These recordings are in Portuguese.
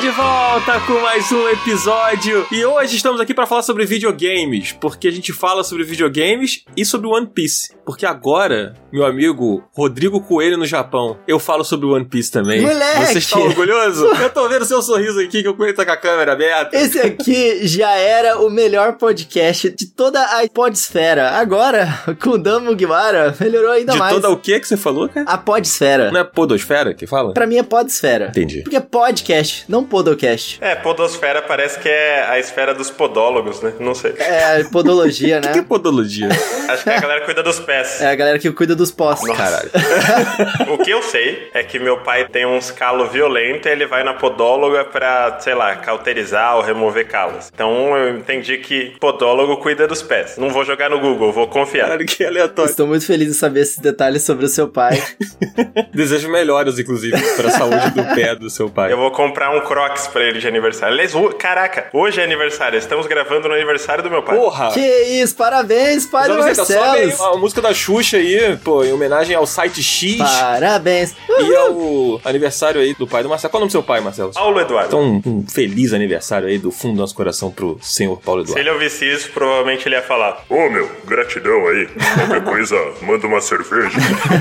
de volta com mais um episódio e hoje estamos aqui para falar sobre videogames, porque a gente fala sobre videogames e sobre One Piece. Porque agora, meu amigo Rodrigo Coelho no Japão, eu falo sobre One Piece também. Moleque! Você está orgulhoso? eu tô vendo seu sorriso aqui que o Coelho tá com a câmera aberta. Esse aqui já era o melhor podcast de toda a podesfera. Agora, com o Dan Mugiwara, melhorou ainda de mais. toda o que que você falou, cara? A podesfera. Não é podosfera que fala? Pra mim é podesfera. Entendi. Porque é podcast, não podocast. É, podosfera parece que é a esfera dos podólogos, né? Não sei. É podologia, O que, né? que é podologia? Acho que a galera cuida dos pés. É a galera que cuida dos pós. Caralho. O que eu sei é que meu pai tem uns calos violentos e ele vai na podóloga pra, sei lá, cauterizar ou remover calos. Então eu entendi que podólogo cuida dos pés. Não vou jogar no Google, vou confiar. Caralho, que aleatório. Estou muito feliz em saber esses detalhes sobre o seu pai. Desejo melhoras, inclusive, pra saúde do pé do seu pai. Eu vou comprar um Crocs pra ele de aniversário. Aliás, ho- caraca, hoje é aniversário. Estamos gravando no aniversário do meu pai. Porra! que isso, parabéns, pai do Marcelos. a música da Xuxa aí, pô, em homenagem ao site X Parabéns. e ao aniversário aí do pai do Marcelo. Qual é o nome do seu pai, Marcelo? Paulo Eduardo. Então, um feliz aniversário aí do fundo do nosso coração pro senhor Paulo Se Eduardo. ele ouvisse isso, provavelmente ele ia falar: Ô meu, gratidão aí. Qualquer coisa, manda uma cerveja.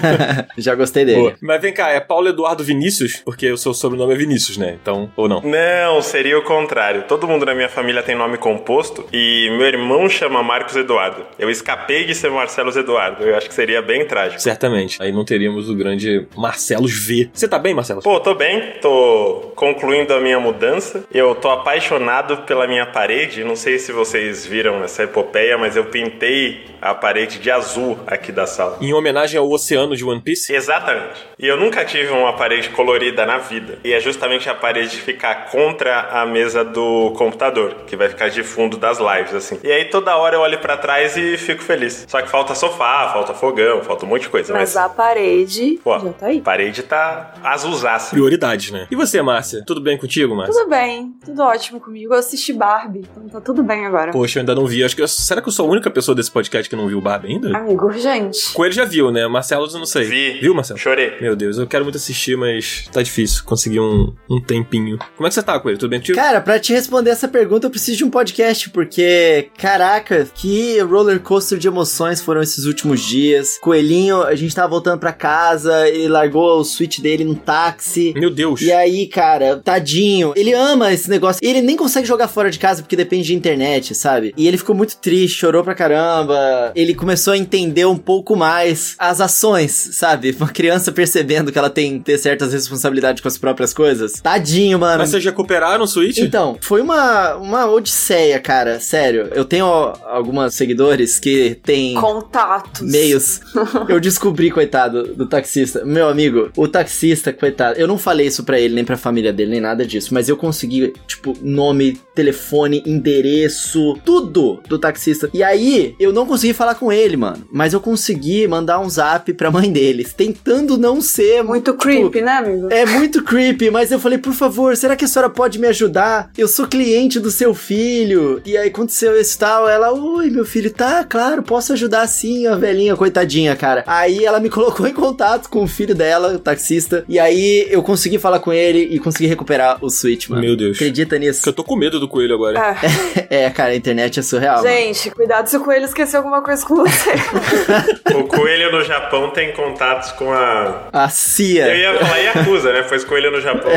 Já gostei dele. Pô, Mas vem cá, é Paulo Eduardo Vinícius? Porque o seu sobrenome é Vinícius, né? Então, ou não? Não, seria o contrário. Todo mundo na minha família tem nome composto e meu irmão chama Marcos Eduardo. Eu escapei de ser Marcelo Eduardo. Eu acho que seria bem trágico. Certamente. Aí não teríamos o grande Marcelos V. Você tá bem, Marcelo? Pô, tô bem, tô concluindo a minha mudança. Eu tô apaixonado pela minha parede. Não sei se vocês viram essa epopeia, mas eu pintei a parede de azul aqui da sala. Em homenagem ao oceano de One Piece? Exatamente. E eu nunca tive uma parede colorida na vida. E é justamente a parede ficar contra a mesa do computador, que vai ficar de fundo das lives, assim. E aí toda hora eu olho pra trás e fico feliz. Só que falta sofá, falta fogão, falta um monte de coisa. Mas Mas, a parede pô, já tá aí. a parede tá azulzaça. Prioridades, né? E você, Márcia? Tudo bem contigo, Márcia? Tudo bem, tudo ótimo comigo. Eu assisti Barbie, então tá tudo bem agora. Poxa, eu ainda não vi. Acho que eu- será que eu sou a única pessoa desse podcast que não viu o Barbie ainda? Amigo, gente. Coelho já viu, né? Marcelo, eu não sei. Vi. Viu, Marcelo? Chorei. Meu Deus, eu quero muito assistir, mas tá difícil conseguir um, um tempinho. Como é que você tá, Coelho? Tudo bem contigo? Cara, pra te responder essa pergunta, eu preciso de um podcast, porque, caraca, que roller coaster de emoções foram esses últimos dias. Coelhinho, a gente tava voltando pra casa, ele largou o switch dele no táxi. Meu Deus. E aí, cara, tadinho, ele ama esse negócio. Ele nem consegue jogar fora de casa porque depende de internet, sabe? E ele ficou muito triste, chorou pra caramba. Ele começou a entender um pouco mais as ações, sabe? Uma criança percebendo que ela tem ter certas responsabilidades com as próprias coisas. Tadinho, mano. Mas vocês recuperaram o Switch? Então, foi uma, uma odisseia, cara. Sério. Eu tenho algumas seguidores que têm Contatos. meios. Eu descobri, coitado, do taxista. Meu amigo, o taxista, coitado. Eu não falei isso pra ele, nem pra família dele, nem nada disso. Mas eu consegui, tipo, nome, telefone, endereço, tudo do taxista. E aí, eu não consegui falar com ele, mano. Mas eu consegui mandar um zap pra mãe deles, tentando não ser Muito tipo, creepy, né, amigo? é muito creepy, mas eu falei, por favor, será que a senhora pode me ajudar? Eu sou cliente do seu filho. E aí aconteceu isso e tal. Ela, oi, meu filho, tá, claro, posso ajudar sim, a velhinha, coitadinha, cara. Aí ela me colocou em contato com o filho dela, o taxista. E aí eu consegui falar com ele e consegui recuperar o Switch, mano. Meu Deus. Acredita nisso? Porque eu tô com medo do Coelho agora. É. É, cara, a internet é surreal. mano. Gente, cuidado se o coelho esqueceu alguma coisa com você. O coelho no Japão tem contatos com a. A Eu CIA. ia falar Yakuza, né? Pois coelho no Japão.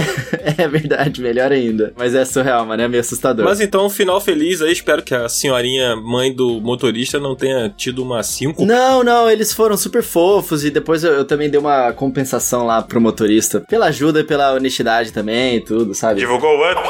É verdade, melhor ainda. Mas é surreal, mano, é meio assustador. Mas então, final feliz aí. Espero que a senhorinha mãe do motorista não tenha tido uma 5. Não, não, eles foram super fofos e depois eu, eu também dei uma compensação lá pro motorista. Pela ajuda e pela honestidade também e tudo, sabe? Divulgou o up?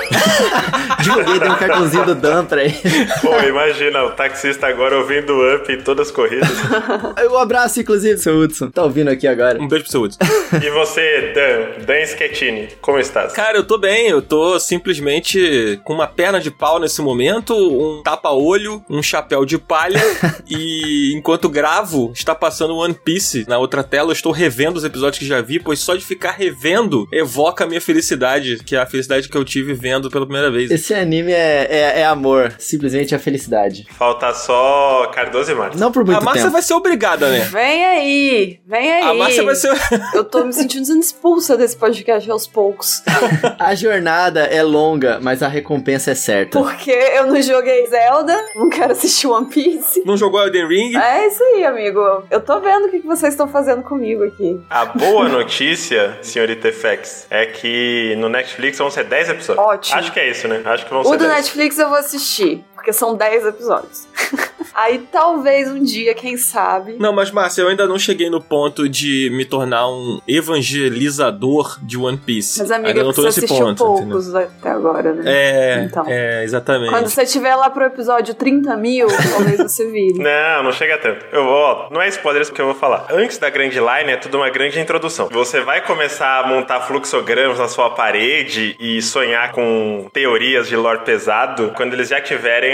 Divulguei, dei um cartãozinho do Dan pra ele. Pô, imagina, o taxista agora ouvindo o up em todas as corridas. Um abraço, inclusive, seu Hudson. Tá ouvindo aqui agora. Um beijo pro seu Hudson. E você, Dan, Dan Schettini, como estás? Cara, eu tô bem, eu tô simplesmente com uma perna de pau nesse momento, um tapa-olho, um chapéu de palha e enquanto gravo, está passando One Piece na outra tela, eu estou revendo os episódios que já vi, pois só de ficar revendo evoca a minha felicidade, que é a felicidade que eu tive vendo pela primeira vez. Esse anime é, é, é amor, simplesmente é felicidade. Falta só Cardoso e Marcos. Não por muito a Márcia tempo. vai ser obrigada, né? Vem aí, vem aí. A Márcia vai ser. Eu tô me sentindo sendo expulsa desse podcast aos poucos. A jornada é longa, mas a recompensa é certa. Porque eu não joguei Zelda, não quero assistir One Piece. Não jogou Elden Ring? É isso aí, amigo. Eu tô vendo o que que vocês estão fazendo comigo aqui. A boa notícia, senhorita FX, é que no Netflix vão ser 10 episódios. Ótimo. Acho que é isso, né? Acho que vão O ser do 10. Netflix eu vou assistir, porque são 10 episódios. Aí talvez um dia, quem sabe. Não, mas Márcia, eu ainda não cheguei no ponto de me tornar um evangelizador de One Piece. Mas, amiga, ainda não tô você nesse ponto, entendeu? poucos até agora, né? É, Então. é, exatamente. Quando você estiver lá pro episódio 30 mil, talvez você vire. Não, não chega tanto. Eu vou, ó, não é spoiler isso que eu vou falar. Antes da grande line é tudo uma grande introdução. Você vai começar a montar fluxogramas na sua parede e sonhar com teorias de lore pesado quando eles já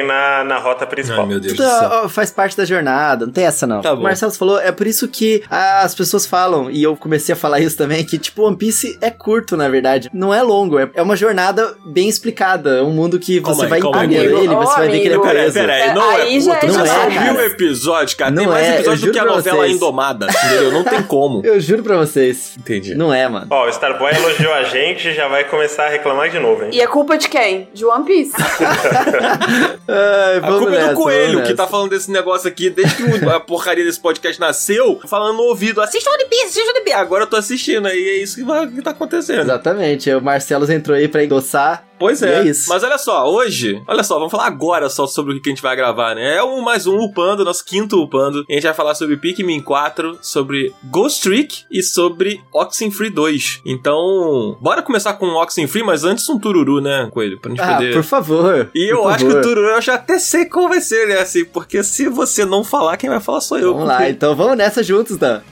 na, na rota principal. Ai, meu Deus do Tudo, céu. faz parte da jornada, não tem essa não. Tá O. Marcelo falou, é por isso que as pessoas falam, e eu comecei a falar isso também, que tipo, One Piece é curto, na verdade. Não é longo, é, é uma jornada bem explicada. É um mundo que você vai calma aí. entender ele, você ô, vai ver que ele é amigo. Peraí, preso. peraí, não Aí é já curto. é Não demais, são mil cara. episódios, cara. Tem Não mais é, eu episódios do que a novela vocês. Indomada, entendeu? Não tem como. Eu juro pra vocês. Entendi. Não é, mano. Ó, o Starboy elogiou a gente e já vai começar a reclamar de novo, hein? E é culpa de quem? De One Piece. Ai, A culpa é nessa, do Coelho, que tá falando desse negócio aqui desde que a porcaria desse podcast nasceu, falando no ouvido, assista One Piece, assista One Piece. Agora eu tô assistindo, aí é isso que, vai, que tá acontecendo. Exatamente, o Marcelo entrou aí pra endossar. Pois é. é. Mas olha só, hoje, olha só, vamos falar agora só sobre o que a gente vai gravar, né? É um mais um Upando, nosso quinto Upando. A gente vai falar sobre Pikmin 4, sobre Ghost Trick e sobre Oxenfree 2. Então, bora começar com o Oxenfree, mas antes um tururu, né, Coelho? Pra gente Ah, poder... por favor. E eu por acho que favor. o Tururu eu já até sei ser, né? Assim, porque se você não falar, quem vai falar sou eu. Vamos lá, porque- então vamos nessa juntos, tá?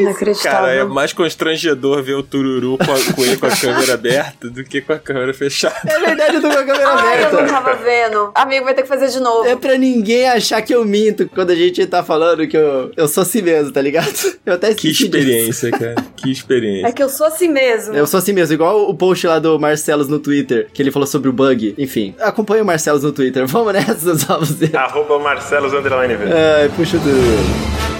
Inacreditável. Cara, é mais constrangedor ver o Tururu com, a, com ele com a câmera aberta do que com a câmera fechada. É verdade, eu tô com a câmera Ai, eu não aberta. tava vendo. Amigo, vai ter que fazer de novo. É pra ninguém achar que eu minto quando a gente tá falando que eu, eu sou assim mesmo, tá ligado? Eu até Que esqueci disso. experiência, cara. Que experiência. É que eu sou assim mesmo. Eu sou assim mesmo, igual o post lá do Marcelos no Twitter, que ele falou sobre o bug. Enfim, acompanha o Marcelos no Twitter. Vamos nessa, só você. Arroba Marcelos Underline V. Ai, puxa do.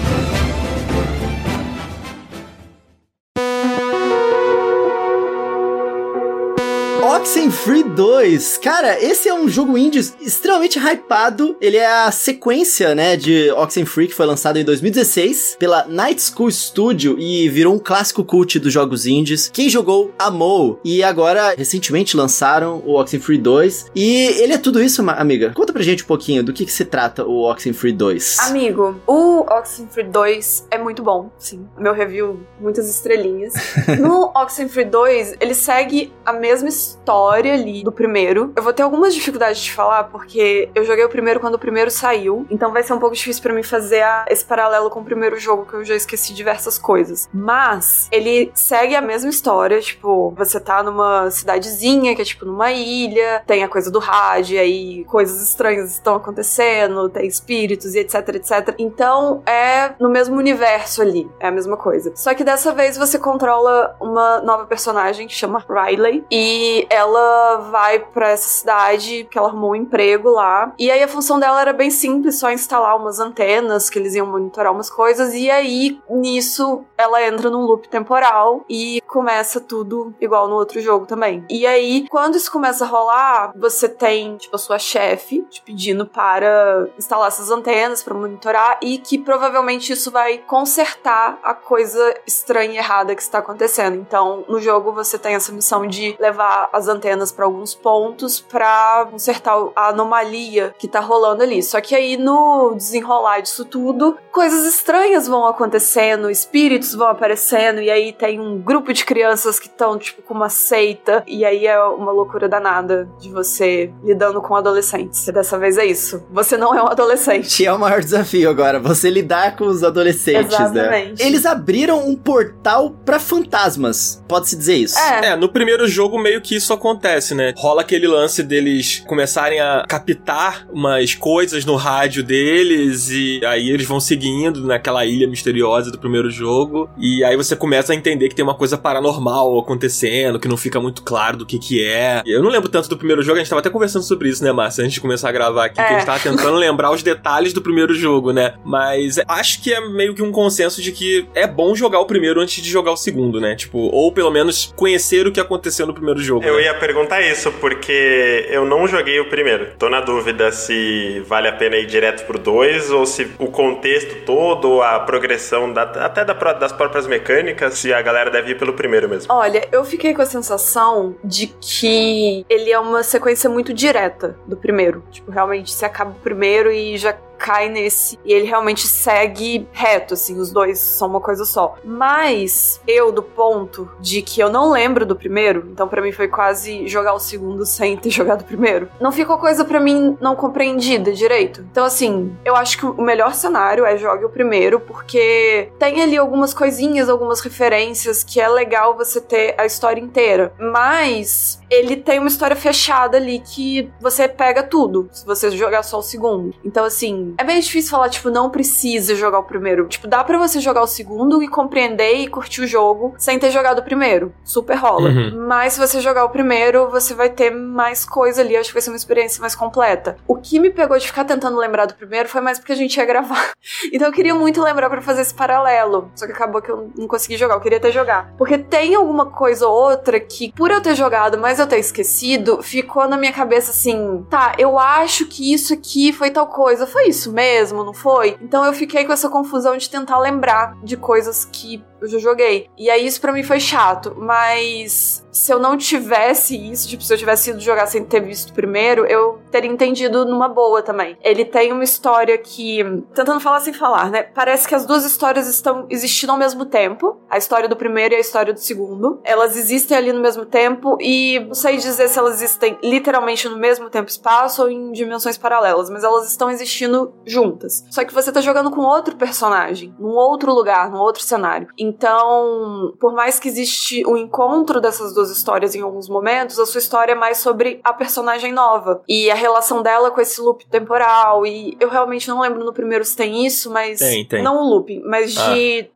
Oxenfree 2. Cara, esse é um jogo indie extremamente hypado. Ele é a sequência, né, de Oxenfree, que foi lançado em 2016 pela Night School Studio e virou um clássico cult dos jogos indies. Quem jogou, amou. E agora, recentemente, lançaram o Oxenfree 2. E ele é tudo isso, amiga. Conta pra gente um pouquinho do que, que se trata o Oxenfree 2. Amigo, o Oxenfree 2 é muito bom, sim. Meu review, muitas estrelinhas. no Oxenfree 2, ele segue a mesma história ali do primeiro. Eu vou ter algumas dificuldades de falar, porque eu joguei o primeiro quando o primeiro saiu, então vai ser um pouco difícil pra mim fazer a- esse paralelo com o primeiro jogo, que eu já esqueci diversas coisas. Mas, ele segue a mesma história, tipo, você tá numa cidadezinha, que é tipo numa ilha, tem a coisa do rádio, aí coisas estranhas estão acontecendo, tem espíritos e etc, etc. Então é no mesmo universo ali, é a mesma coisa. Só que dessa vez você controla uma nova personagem que chama Riley e ela vai pra essa cidade que ela arrumou um emprego lá. E aí a função dela era bem simples, só instalar umas antenas que eles iam monitorar umas coisas e aí nisso ela entra num loop temporal e começa tudo igual no outro jogo também. E aí quando isso começa a rolar, você tem tipo a sua chefe te pedindo para instalar essas antenas para monitorar e que provavelmente isso vai consertar a coisa estranha e errada que está acontecendo. Então, no jogo você tem essa missão de levar as antenas para alguns pontos para consertar a anomalia que tá rolando ali. Só que aí no desenrolar disso tudo, coisas estranhas vão acontecendo, espíritos vão aparecendo e aí tem um grupo de crianças que estão tipo com uma seita e aí é uma loucura danada de você lidando com adolescentes. E dessa vez é isso. Você não é um adolescente. Que é o maior desafio agora, você lidar com os adolescentes, né? Exatamente. Eles abriram um portal pra fantasmas, pode-se dizer isso. É. É, no primeiro jogo meio que isso acontece, né? Rola aquele lance deles começarem a captar umas coisas no rádio deles e aí eles vão seguindo naquela ilha misteriosa do primeiro jogo e aí você começa a entender que tem uma coisa paranormal acontecendo, que não fica muito claro do que que é. Eu não lembro tanto do primeiro jogo, a gente tava até conversando sobre isso, né, Márcia, antes de começar a gravar aqui, É. que a gente tava tentando lembrar os detalhes do primeiro jogo, né? Mas acho que é meio que um consenso de que é bom jogar o primeiro antes de jogar o segundo, né? Tipo, ou pelo menos conhecer o que aconteceu no primeiro jogo. Eu né? Ia perguntar isso, porque eu não joguei o primeiro. Tô na dúvida se vale a pena ir direto pro 2 ou se o contexto todo, a progressão da- até da das próprias mecânicas, se a galera deve ir pelo primeiro mesmo. Olha, eu fiquei com a sensação de que ele é uma sequência muito direta do primeiro. Tipo, realmente se acaba o primeiro e já cai nesse. E ele realmente segue reto, assim, os dois são uma coisa só. Mas eu, do ponto de que eu não lembro do primeiro, então pra mim foi quase jogar o segundo sem ter jogado o primeiro, não ficou coisa pra mim não compreendida direito. Então, assim, eu acho que o melhor cenário é jogue o primeiro, porque tem ali algumas coisinhas, algumas referências que é legal você ter a história inteira. Mas ele tem uma história fechada ali que você pega tudo se você jogar só o segundo. Então, assim, é bem difícil falar, tipo, não precisa jogar o primeiro. Tipo, dá pra você jogar o segundo e compreender e curtir o jogo sem ter jogado o primeiro. Super rola. Uhum. Mas se você jogar o primeiro, você vai ter mais coisa ali. Acho que vai ser uma experiência mais completa. O que me pegou de ficar tentando lembrar do primeiro foi mais porque a gente ia gravar. Então eu queria muito lembrar pra fazer esse paralelo. Só que acabou que eu não consegui jogar. Eu queria ter jogado. Porque tem alguma coisa ou outra que, por eu ter jogado, mas eu ter esquecido, ficou na minha cabeça assim: tá, eu acho que isso aqui foi tal coisa. Foi isso mesmo, não foi? Então eu fiquei com essa confusão de tentar lembrar de coisas que eu já joguei. E aí isso pra mim foi chato, mas se eu não tivesse isso, tipo, se eu tivesse ido jogar sem ter visto primeiro, eu teria entendido numa boa também. Ele tem uma história que, tentando falar sem falar, né? Parece que as duas histórias estão existindo ao mesmo tempo, a história do primeiro e a história do segundo. Elas existem ali no mesmo tempo e não sei dizer se elas existem literalmente no mesmo tempo e espaço ou em dimensões paralelas, mas elas estão existindo juntas. Só que você tá jogando com outro personagem, num outro lugar, num outro cenário. Então, por mais que existe o encontro dessas duas histórias em alguns momentos, a sua história é mais sobre a personagem nova e a relação dela com esse loop temporal. E eu realmente não lembro no primeiro se tem isso, mas. Tem, tem. Não o looping, mas Ah. de.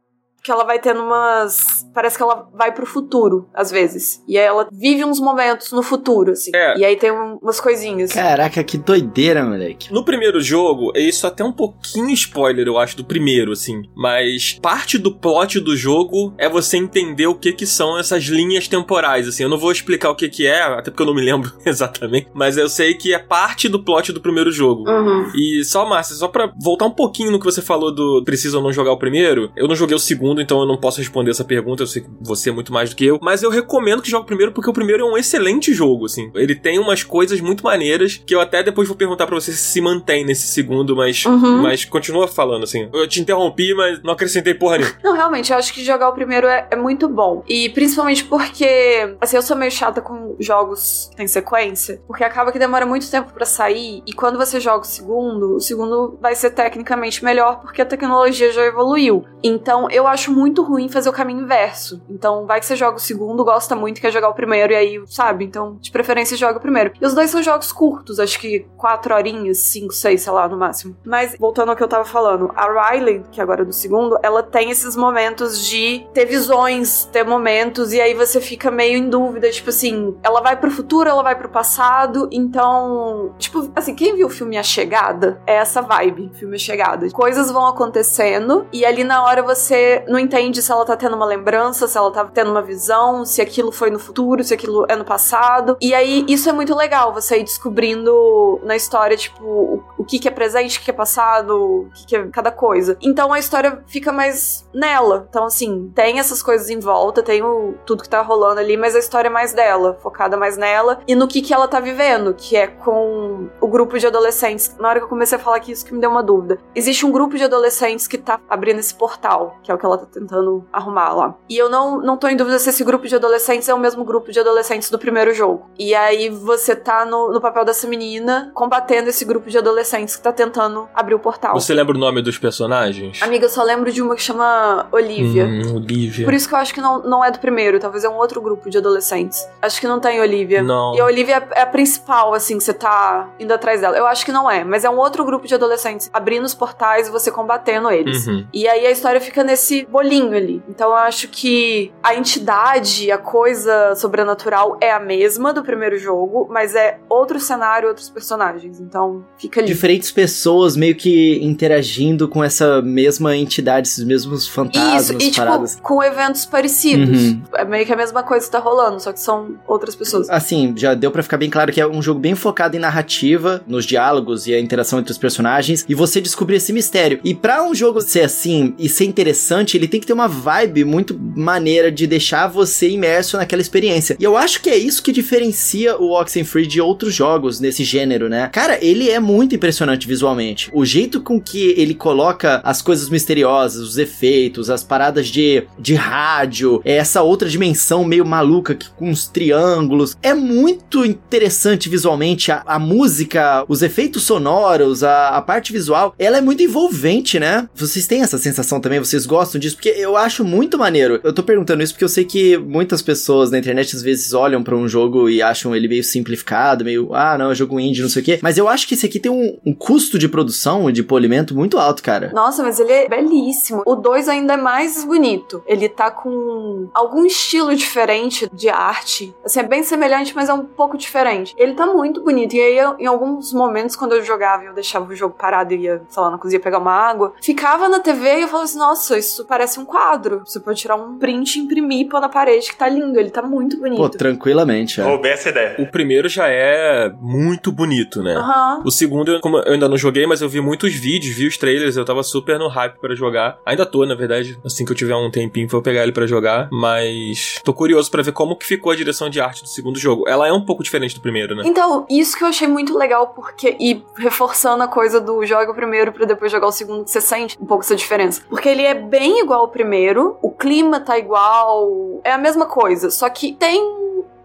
Que ela vai tendo umas. Parece que ela vai pro futuro, às vezes. E aí ela vive uns momentos no futuro, assim. É. E aí tem um- umas coisinhas. Caraca, que doideira, moleque. No primeiro jogo, isso até um pouquinho spoiler, eu acho, do primeiro, assim. Mas parte do plot do jogo é você entender o que que são essas linhas temporais, assim. Eu não vou explicar o que que é, até porque eu não me lembro exatamente. Mas eu sei que é parte do plot do primeiro jogo. Uhum. E só, Márcia, só pra voltar um pouquinho no que você falou do precisa ou não jogar o primeiro, eu não joguei o segundo, então eu não posso responder essa pergunta, eu sei que você é muito mais do que eu, mas eu recomendo que jogue o primeiro porque o primeiro é um excelente jogo, assim. Ele tem umas coisas muito maneiras que eu até depois vou perguntar pra você se se mantém nesse segundo, mas, Uhum. mas continua falando, assim. Eu te interrompi, mas não acrescentei porra nenhuma. Não, realmente, eu acho que jogar o primeiro é, é muito bom. E principalmente porque, assim, eu sou meio chata com jogos que tem sequência, porque acaba que demora muito tempo pra sair, e quando você joga o segundo, o segundo vai ser tecnicamente melhor porque a tecnologia já evoluiu. Então, eu acho muito ruim fazer o caminho inverso. Então, vai que você joga o segundo, gosta muito, quer jogar o primeiro, e aí, sabe? Então, de preferência, joga o primeiro. E os dois são jogos curtos, acho que quatro horinhas, cinco, seis, sei lá, no máximo. Mas, voltando ao que eu tava falando, a Riley, que agora é do segundo, ela tem esses momentos de ter visões, ter momentos, e aí você fica meio em dúvida, tipo assim, ela vai pro futuro, ela vai pro passado, então, tipo, assim, quem viu o filme A Chegada, é essa vibe, filme A Chegada. Coisas vão acontecendo, e ali na hora você não entende se ela tá tendo uma lembrança, se ela tá tendo uma visão, se aquilo foi no futuro, se aquilo é no passado. E aí isso é muito legal, você ir descobrindo na história, tipo, o, que que é presente, o que que é passado, o que que é cada coisa. Então a história fica mais nela. Então, assim, tem essas coisas em volta, tem o, tudo que tá rolando ali, mas a história é mais dela, focada mais nela e no que que ela tá vivendo, que é com o grupo de adolescentes. Na hora que eu comecei a falar aqui, isso que me deu uma dúvida. Existe um grupo de adolescentes que tá abrindo esse portal, que é o que ela tá tentando arrumar lá. E eu não, não tô em dúvida se esse grupo de adolescentes é o mesmo grupo de adolescentes do primeiro jogo. E aí você tá no, no papel dessa menina combatendo esse grupo de adolescentes adolescentes que tá tentando abrir o portal. Você lembra o nome dos personagens? Amiga, eu só lembro de uma que chama Olivia. Hum, Olivia. Por isso que eu acho que não, não é do primeiro, talvez é um outro grupo de adolescentes. Acho que não tem Olivia. Não. E a Olivia é a principal, assim, que você tá indo atrás dela. Eu acho que não é, mas é um outro grupo de adolescentes abrindo os portais e você combatendo eles. Uhum. E aí a história fica nesse bolinho ali. Então eu acho que a entidade, a coisa sobrenatural é a mesma do primeiro jogo, mas é outro cenário, outros personagens. Então fica ali. Diferentes pessoas meio que interagindo com essa mesma entidade, esses mesmos fantasmas, Isso, e tipo, paradas. com eventos parecidos. Uhum. É meio que a mesma coisa que tá rolando, só que são outras pessoas. Assim, já deu pra ficar bem claro que é um jogo bem focado em narrativa, nos diálogos e a interação entre os personagens, e você descobrir esse mistério. E pra um jogo ser assim e ser interessante, ele tem que ter uma vibe muito maneira de deixar você imerso naquela experiência. E eu acho que é isso que diferencia o Oxenfree de outros jogos nesse gênero, né? Cara, ele é muito impressionante visualmente. O jeito com que ele coloca as coisas misteriosas, os efeitos, as paradas de, de rádio, essa outra dimensão meio maluca que, com uns triângulos. É muito interessante visualmente. A, a música, os efeitos sonoros, a, a parte visual, ela é muito envolvente, né? Vocês têm essa sensação também? Vocês gostam disso? Porque eu acho muito maneiro. Eu tô perguntando isso porque eu sei que muitas pessoas na internet às vezes olham pra um jogo e acham ele meio simplificado, meio, ah, não, é jogo indie, não sei o quê. Mas eu acho que esse aqui tem um, um custo de produção e de polimento muito alto, cara. Nossa, mas ele é belíssimo. O 2 ainda é mais bonito. Ele tá com algum estilo diferente de arte. Assim, é bem semelhante, mas é um pouco diferente. Ele tá muito bonito. E aí, eu- em alguns momentos, quando eu jogava eu deixava o jogo parado e ia, sei lá, na cozinha pegar uma água, ficava na TV e eu falava assim: nossa, isso parece um quadro. Você pode tirar um print e imprimir e pôr na parede, que tá lindo. Ele tá muito bonito. Pô, tranquilamente, é. Roubei essa ideia. O primeiro já é muito bonito, né? Aham. O segundo, eu- como eu ainda não joguei, mas eu vi muitos vídeos, vi os trailers, eu tava super no hype pra jogar. Ainda tô, na verdade. Assim que eu tiver um tempinho, vou pegar ele pra jogar. Mas tô curioso pra ver como que ficou a direção de arte do segundo jogo. Ela é um pouco diferente do primeiro, né? Então, isso que eu achei muito legal, porque. E reforçando a coisa do joga o primeiro pra depois jogar o segundo, que você sente um pouco essa diferença. Porque ele é bem igual ao primeiro, o clima tá igual, é a mesma coisa, só que tem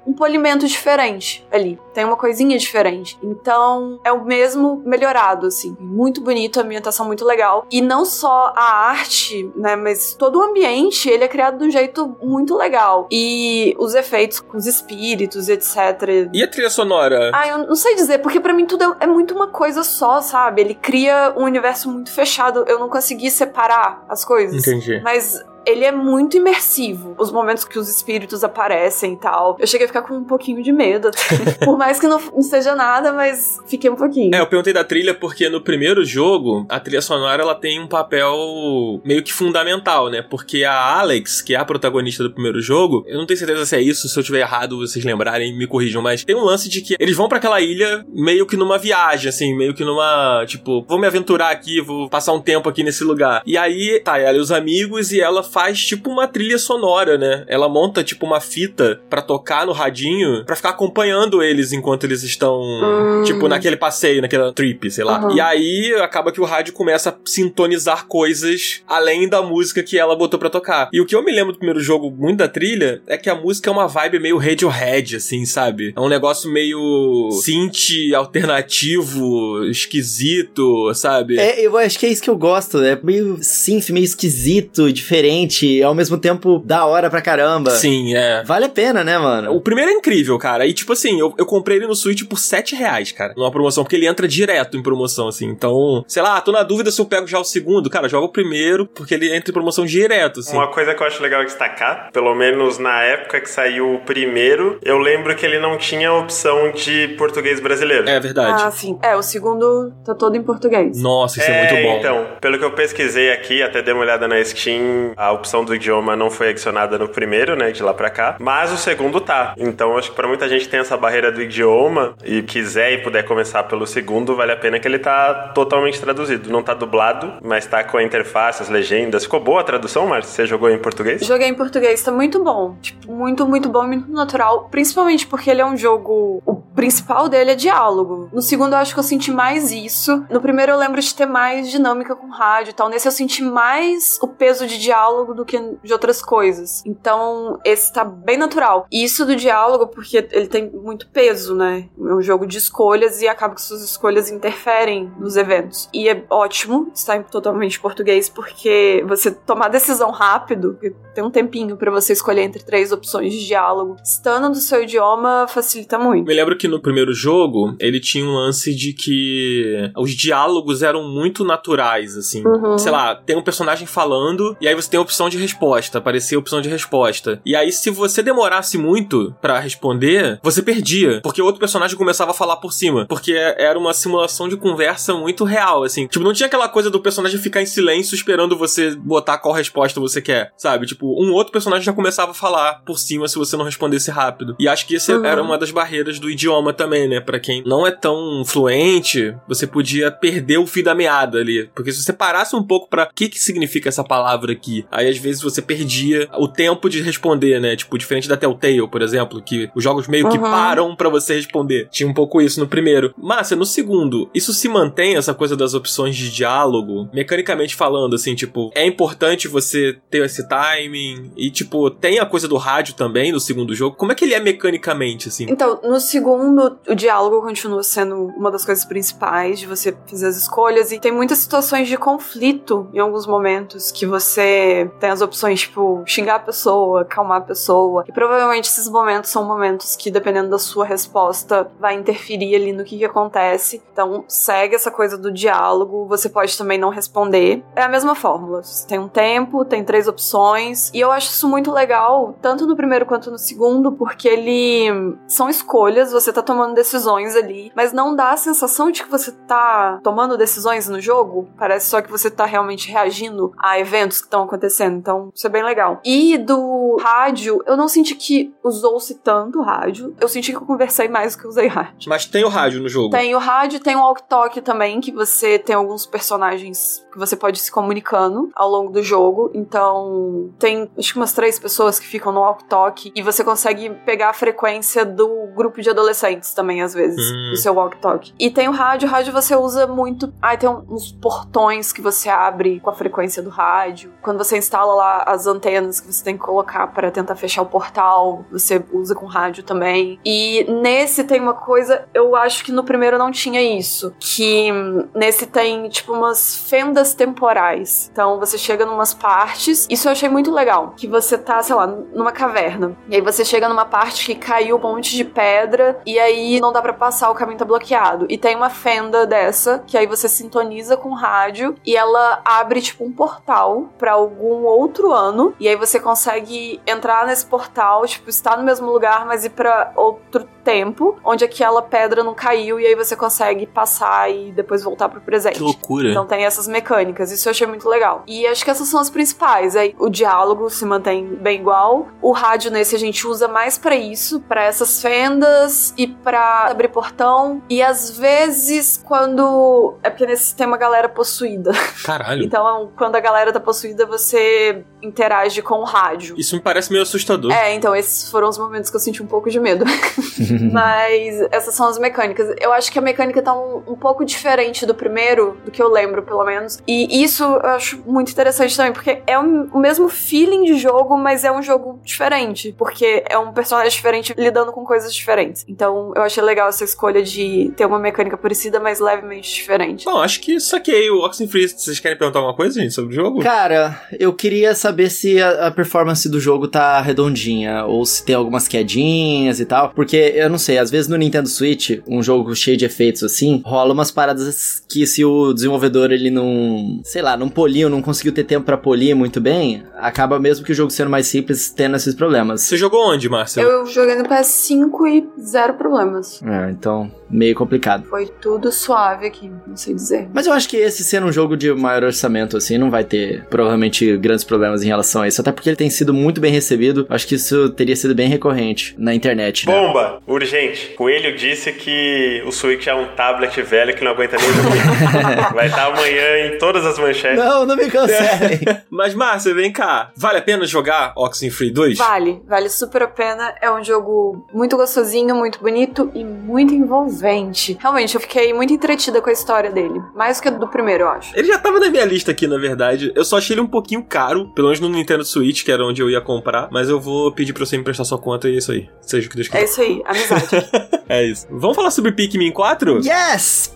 um polimento diferente ali. Tem uma coisinha diferente. Então, é o mesmo melhorado, assim. Muito bonito, a ambientação muito legal. E não só a arte, né, mas todo o ambiente, ele é criado de um jeito muito legal. E os efeitos com os espíritos, etc. E a trilha sonora? Ah, eu não sei dizer, porque pra mim tudo é é muito uma coisa só, sabe? Ele cria um universo muito fechado. Eu não consegui separar as coisas. Entendi. Mas ele é muito imersivo. Os momentos que os espíritos aparecem e tal. Eu cheguei a ficar com um pouquinho de medo. até. Por mais que não, não seja nada, mas fiquei um pouquinho. É, eu perguntei da trilha porque no primeiro jogo, a trilha sonora ela tem um papel meio que fundamental, né? Porque a Alex, que é a protagonista do primeiro jogo, eu não tenho certeza se é isso, se eu tiver errado, vocês lembrarem, me corrijam, mas tem um lance de que eles vão pra aquela ilha meio que numa viagem, assim, meio que numa, tipo, vou me aventurar aqui, vou passar um tempo aqui nesse lugar. E aí, tá, ela e os amigos e ela faz tipo uma trilha sonora, né? Ela monta tipo uma fita pra tocar no radinho, pra ficar acompanhando eles enquanto eles estão, Hum. tipo, naquele passeio, naquela trip, sei lá. Aham. E aí acaba que o rádio começa a sintonizar coisas além da música que ela botou pra tocar. E o que eu me lembro do primeiro jogo muito da trilha é que a música é uma vibe meio Radiohead, assim, sabe? É um negócio meio synth alternativo, esquisito, sabe? É, eu acho que é isso que eu gosto. É meio synth, meio esquisito, diferente, e ao mesmo tempo da hora pra caramba. Sim, é. Vale a pena, né, mano? O primeiro é incrível, cara. E, tipo assim, eu, eu comprei ele no Switch por 7 reais, cara. Numa promoção, porque ele entra direto em promoção, assim. Então, sei lá, tô na dúvida se eu pego já o segundo. Cara, joga o primeiro, porque ele entra em promoção direto, assim. Uma coisa que eu acho legal destacar, pelo menos na época que saiu o primeiro, eu lembro que ele não tinha opção de português brasileiro. É verdade. Ah, sim. É, o segundo tá todo em português. Nossa, isso é, muito bom. Então, pelo que eu pesquisei aqui, até dei uma olhada na Steam, a opção do idioma não foi adicionada no primeiro, né, de lá pra cá, mas o segundo tá. Então, acho que pra muita gente tem essa barreira do idioma e quiser e puder começar pelo segundo, vale a pena que ele tá totalmente traduzido. Não tá dublado, mas tá com a interface, as legendas. Ficou boa a tradução, Márcio? Você jogou em português? Joguei em português, tá muito bom. Tipo, muito, muito bom, muito natural. Principalmente porque ele é um jogo. O principal dele é diálogo. No segundo, eu acho que eu senti mais isso. No primeiro, eu lembro de ter mais dinâmica com rádio e tal. Nesse, eu senti mais o peso de diálogo diálogo do que de outras coisas. Então, esse tá bem natural. E isso do diálogo, porque ele tem muito peso, né? É um jogo de escolhas e acaba que suas escolhas interferem nos eventos. E é ótimo estar em totalmente português, porque você tomar decisão rápido, tem um tempinho para você escolher entre três opções de diálogo, estando do seu idioma facilita muito. Me lembro que no primeiro jogo, ele tinha um lance de que os diálogos eram muito naturais, assim. Uhum. Sei lá, tem um personagem falando e aí você tem a opção de resposta, aparecia a opção de resposta. E aí se você demorasse muito para responder, você perdia, porque outro personagem começava a falar por cima, porque era uma simulação de conversa muito real, assim. Tipo, não tinha aquela coisa do personagem ficar em silêncio esperando você botar qual resposta você quer, sabe? Tipo, um outro personagem já começava a falar por cima se você não respondesse rápido. E acho que essa Uhum. era uma das barreiras do idioma também, né? Pra quem não é tão fluente, você podia perder o fio da meada ali. Porque se você parasse um pouco pra o que, que significa essa palavra aqui, aí às vezes você perdia o tempo de responder, né? Tipo, diferente da Telltale, por exemplo, que os jogos meio que Uhum. param pra você responder. Tinha um pouco isso no primeiro. Márcia, no segundo, isso se mantém, essa coisa das opções de diálogo, mecanicamente falando, assim, tipo, é importante você ter esse timing e, tipo, tem a coisa do rádio também no segundo jogo. Como é que ele é mecanicamente, assim? Então, no segundo, o diálogo continua sendo uma das coisas principais de você fazer as escolhas. E tem muitas situações de conflito em alguns momentos que você tem as opções, tipo, xingar a pessoa, calmar a pessoa. E provavelmente esses momentos são momentos que, dependendo da sua resposta, vai interferir ali no que, que acontece. Então, segue essa coisa do diálogo. Você pode também não responder. É a mesma fórmula. Você tem um tempo, tem três opções. E eu acho isso muito legal, tanto no primeiro quanto no segundo, porque ele são escolhas, você tá tomando decisões ali, mas não dá a sensação de que você tá tomando decisões no jogo. Parece só que você tá realmente reagindo a eventos que estão acontecendo. Então, isso é bem legal. E do rádio, eu não senti que usou-se tanto o rádio. Eu senti que eu conversei mais do que usei rádio. Mas tem o rádio no jogo. Tem o rádio, tem o walk-talk também, que você tem alguns personagens que você pode se comunicando ao longo do jogo. Então, tem acho que umas três pessoas que ficam no walk-talk e você consegue pegar a frequência do grupo de adolescentes também, às vezes, Hum. no seu walk-talk. E tem o rádio, o rádio você usa muito. Ai, tem uns portões que você abre com a frequência do rádio. Quando você instala lá as antenas que você tem que colocar para tentar fechar o portal, você usa com rádio também. E nesse tem uma coisa, eu acho que no primeiro não tinha isso. Que nesse tem, tipo, umas fendas temporais. Então você chega numas partes. Isso eu achei muito legal. Que você tá, sei lá, numa caverna. E aí você chega numa parte que caiu um monte de pedra. E aí não dá pra passar, o caminho tá bloqueado. E tem uma fenda dessa, que aí você sintoniza com rádio. E ela abre, tipo, um portal pra algum outro ano. E aí você consegue entrar nesse portal, tipo, estar no mesmo lugar, mas ir pra outro tempo, onde aquela pedra não caiu, e aí você consegue passar e depois voltar pro presente. Que loucura. Então tem essas mecânicas, isso eu achei muito legal. E acho que essas são as principais. Aí o diálogo se mantém bem igual. O rádio nesse a gente usa mais pra isso, pra essas fendas e pra abrir portão. E às vezes quando é porque nesse tem uma galera possuída. Caralho. Então quando a galera tá possuída você interage com o rádio. Isso me parece meio assustador. É, então esses foram os momentos que eu senti um pouco de medo. Mas essas são as mecânicas. Eu acho que a mecânica tá um, um pouco diferente do primeiro, do que eu lembro, pelo menos. E isso eu acho muito interessante também, porque é um- o mesmo feeling de jogo, mas é um jogo diferente. Porque é um personagem diferente lidando com coisas diferentes. Então eu achei legal essa escolha de ter uma mecânica parecida, mas levemente diferente. Bom, acho que saquei o Oxenfree. Vocês querem perguntar alguma coisa, gente, sobre o jogo? Cara, eu queria saber se a, a performance do jogo tá redondinha, ou se tem algumas quedinhas e tal. Porque eu não sei, às vezes no Nintendo Switch, um jogo cheio de efeitos assim, rola umas paradas que se o desenvolvedor ele não, sei lá, não poliu, não conseguiu ter tempo pra polir muito bem, acaba mesmo que o jogo sendo mais simples tendo esses problemas. Você jogou onde, Márcia? Eu joguei no PS5 e zero problemas. É, então, meio complicado. Foi tudo suave aqui, não sei dizer. Mas eu acho que esse sendo um jogo de maior orçamento, assim, não vai ter provavelmente grandes problemas em relação a isso. Até porque ele tem sido muito bem recebido. Acho que isso teria sido bem recorrente na internet. Né? Bomba! Urgente. Coelho disse que o Switch é um tablet velho que não aguenta nem dormir. Vai estar amanhã em todas as manchetes. Não, não me cancelem. Mas, Márcia, vem cá. Vale a pena jogar Oxenfree 2? Vale, vale super a pena. É um jogo muito gostosinho, muito bonito e muito envolvente. Envolvente. Realmente, eu fiquei muito entretida com a história dele. Mais que a do primeiro, eu acho. Ele já tava na minha lista aqui, na verdade. Eu só achei ele um pouquinho caro, pelo menos no Nintendo Switch, que era onde eu ia comprar. Mas eu vou pedir pra você me prestar sua conta e é isso aí. Seja o que Deus É quiser. isso aí, amizade. É isso. Vamos falar sobre Pikmin 4? Yes!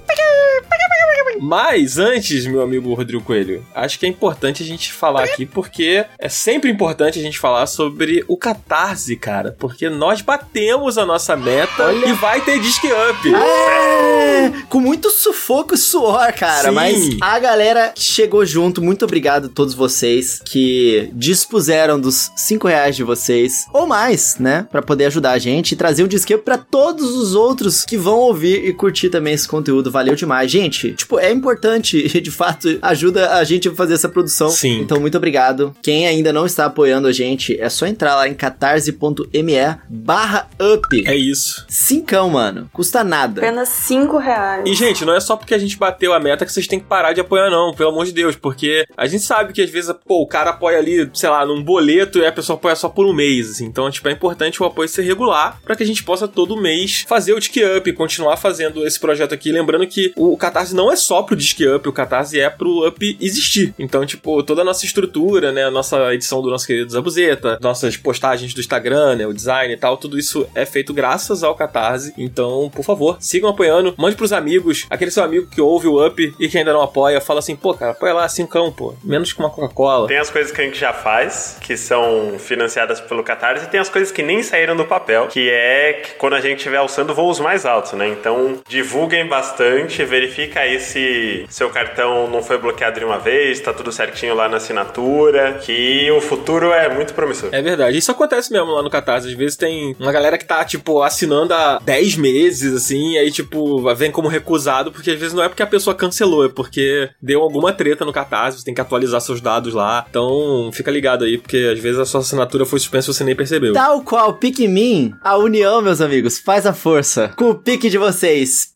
Mas antes, meu amigo Rodrigo Coelho, acho que é importante a gente falar aqui, porque é sempre importante a gente falar sobre o Catarse, cara. Porque nós batemos a nossa meta Olha. e vai ter Disc Up. É, com muito sufoco e suor, cara. Sim. Mas a galera chegou junto. Muito obrigado a todos vocês que dispuseram dos 5 reais de vocês, ou mais, né? Pra poder ajudar a gente e trazer um disquete pra todos os outros que vão ouvir e curtir também esse conteúdo. Valeu demais. Gente, tipo, é importante e de fato ajuda a gente a fazer essa produção. Sim. Então, muito obrigado. Quem ainda não está apoiando a gente, é só entrar lá em catarse.me barra up. É isso. Cincão, mano. Custa nada. Apenas 5 reais. E, gente, não é só porque a gente bateu a meta que vocês têm que parar de apoiar, não, pelo amor de Deus, porque a gente sabe que às vezes, pô, o cara apoia ali, sei lá, num boleto e a pessoa apoia só por um mês, assim. Então, tipo, é importante o apoio ser regular pra que a gente possa todo mês fazer o Disque Up, continuar fazendo esse projeto aqui. Lembrando que o Catarse não é só pro Disque Up, o Catarse é pro Up existir. Então, tipo, toda a nossa estrutura, né, a nossa edição do nosso querido Zabuzeta, nossas postagens do Instagram, né, o design e tal, tudo isso é feito graças ao Catarse. Então, por favor, sigam apoiando, mande pros amigos, aquele seu amigo que ouve o Up e que ainda não apoia, fala assim, pô, cara, apoia lá, cincão, pô, menos que uma Coca-Cola. Tem as coisas que a gente já faz, que são financiadas pelo Catarse, e tem as coisas que nem saíram do papel, que é que quando a gente estiver alçando voos mais altos, né? Então, divulguem bastante, verifica aí se seu cartão não foi bloqueado de uma vez, tá tudo certinho lá na assinatura, que o futuro é muito promissor. É verdade, isso acontece mesmo lá no Catarse. Às vezes tem uma galera que tá, tipo, assinando há 10 meses, assim, e aí, tipo, vem como recusado, porque às vezes não é porque a pessoa cancelou, é porque deu alguma treta no Catarse, você tem que atualizar seus dados lá. Então, fica ligado aí, porque às vezes a sua assinatura foi suspensa e você nem percebeu. Tal qual Pikmin, a união, meus amigos, faz a força. Com o pique de vocês.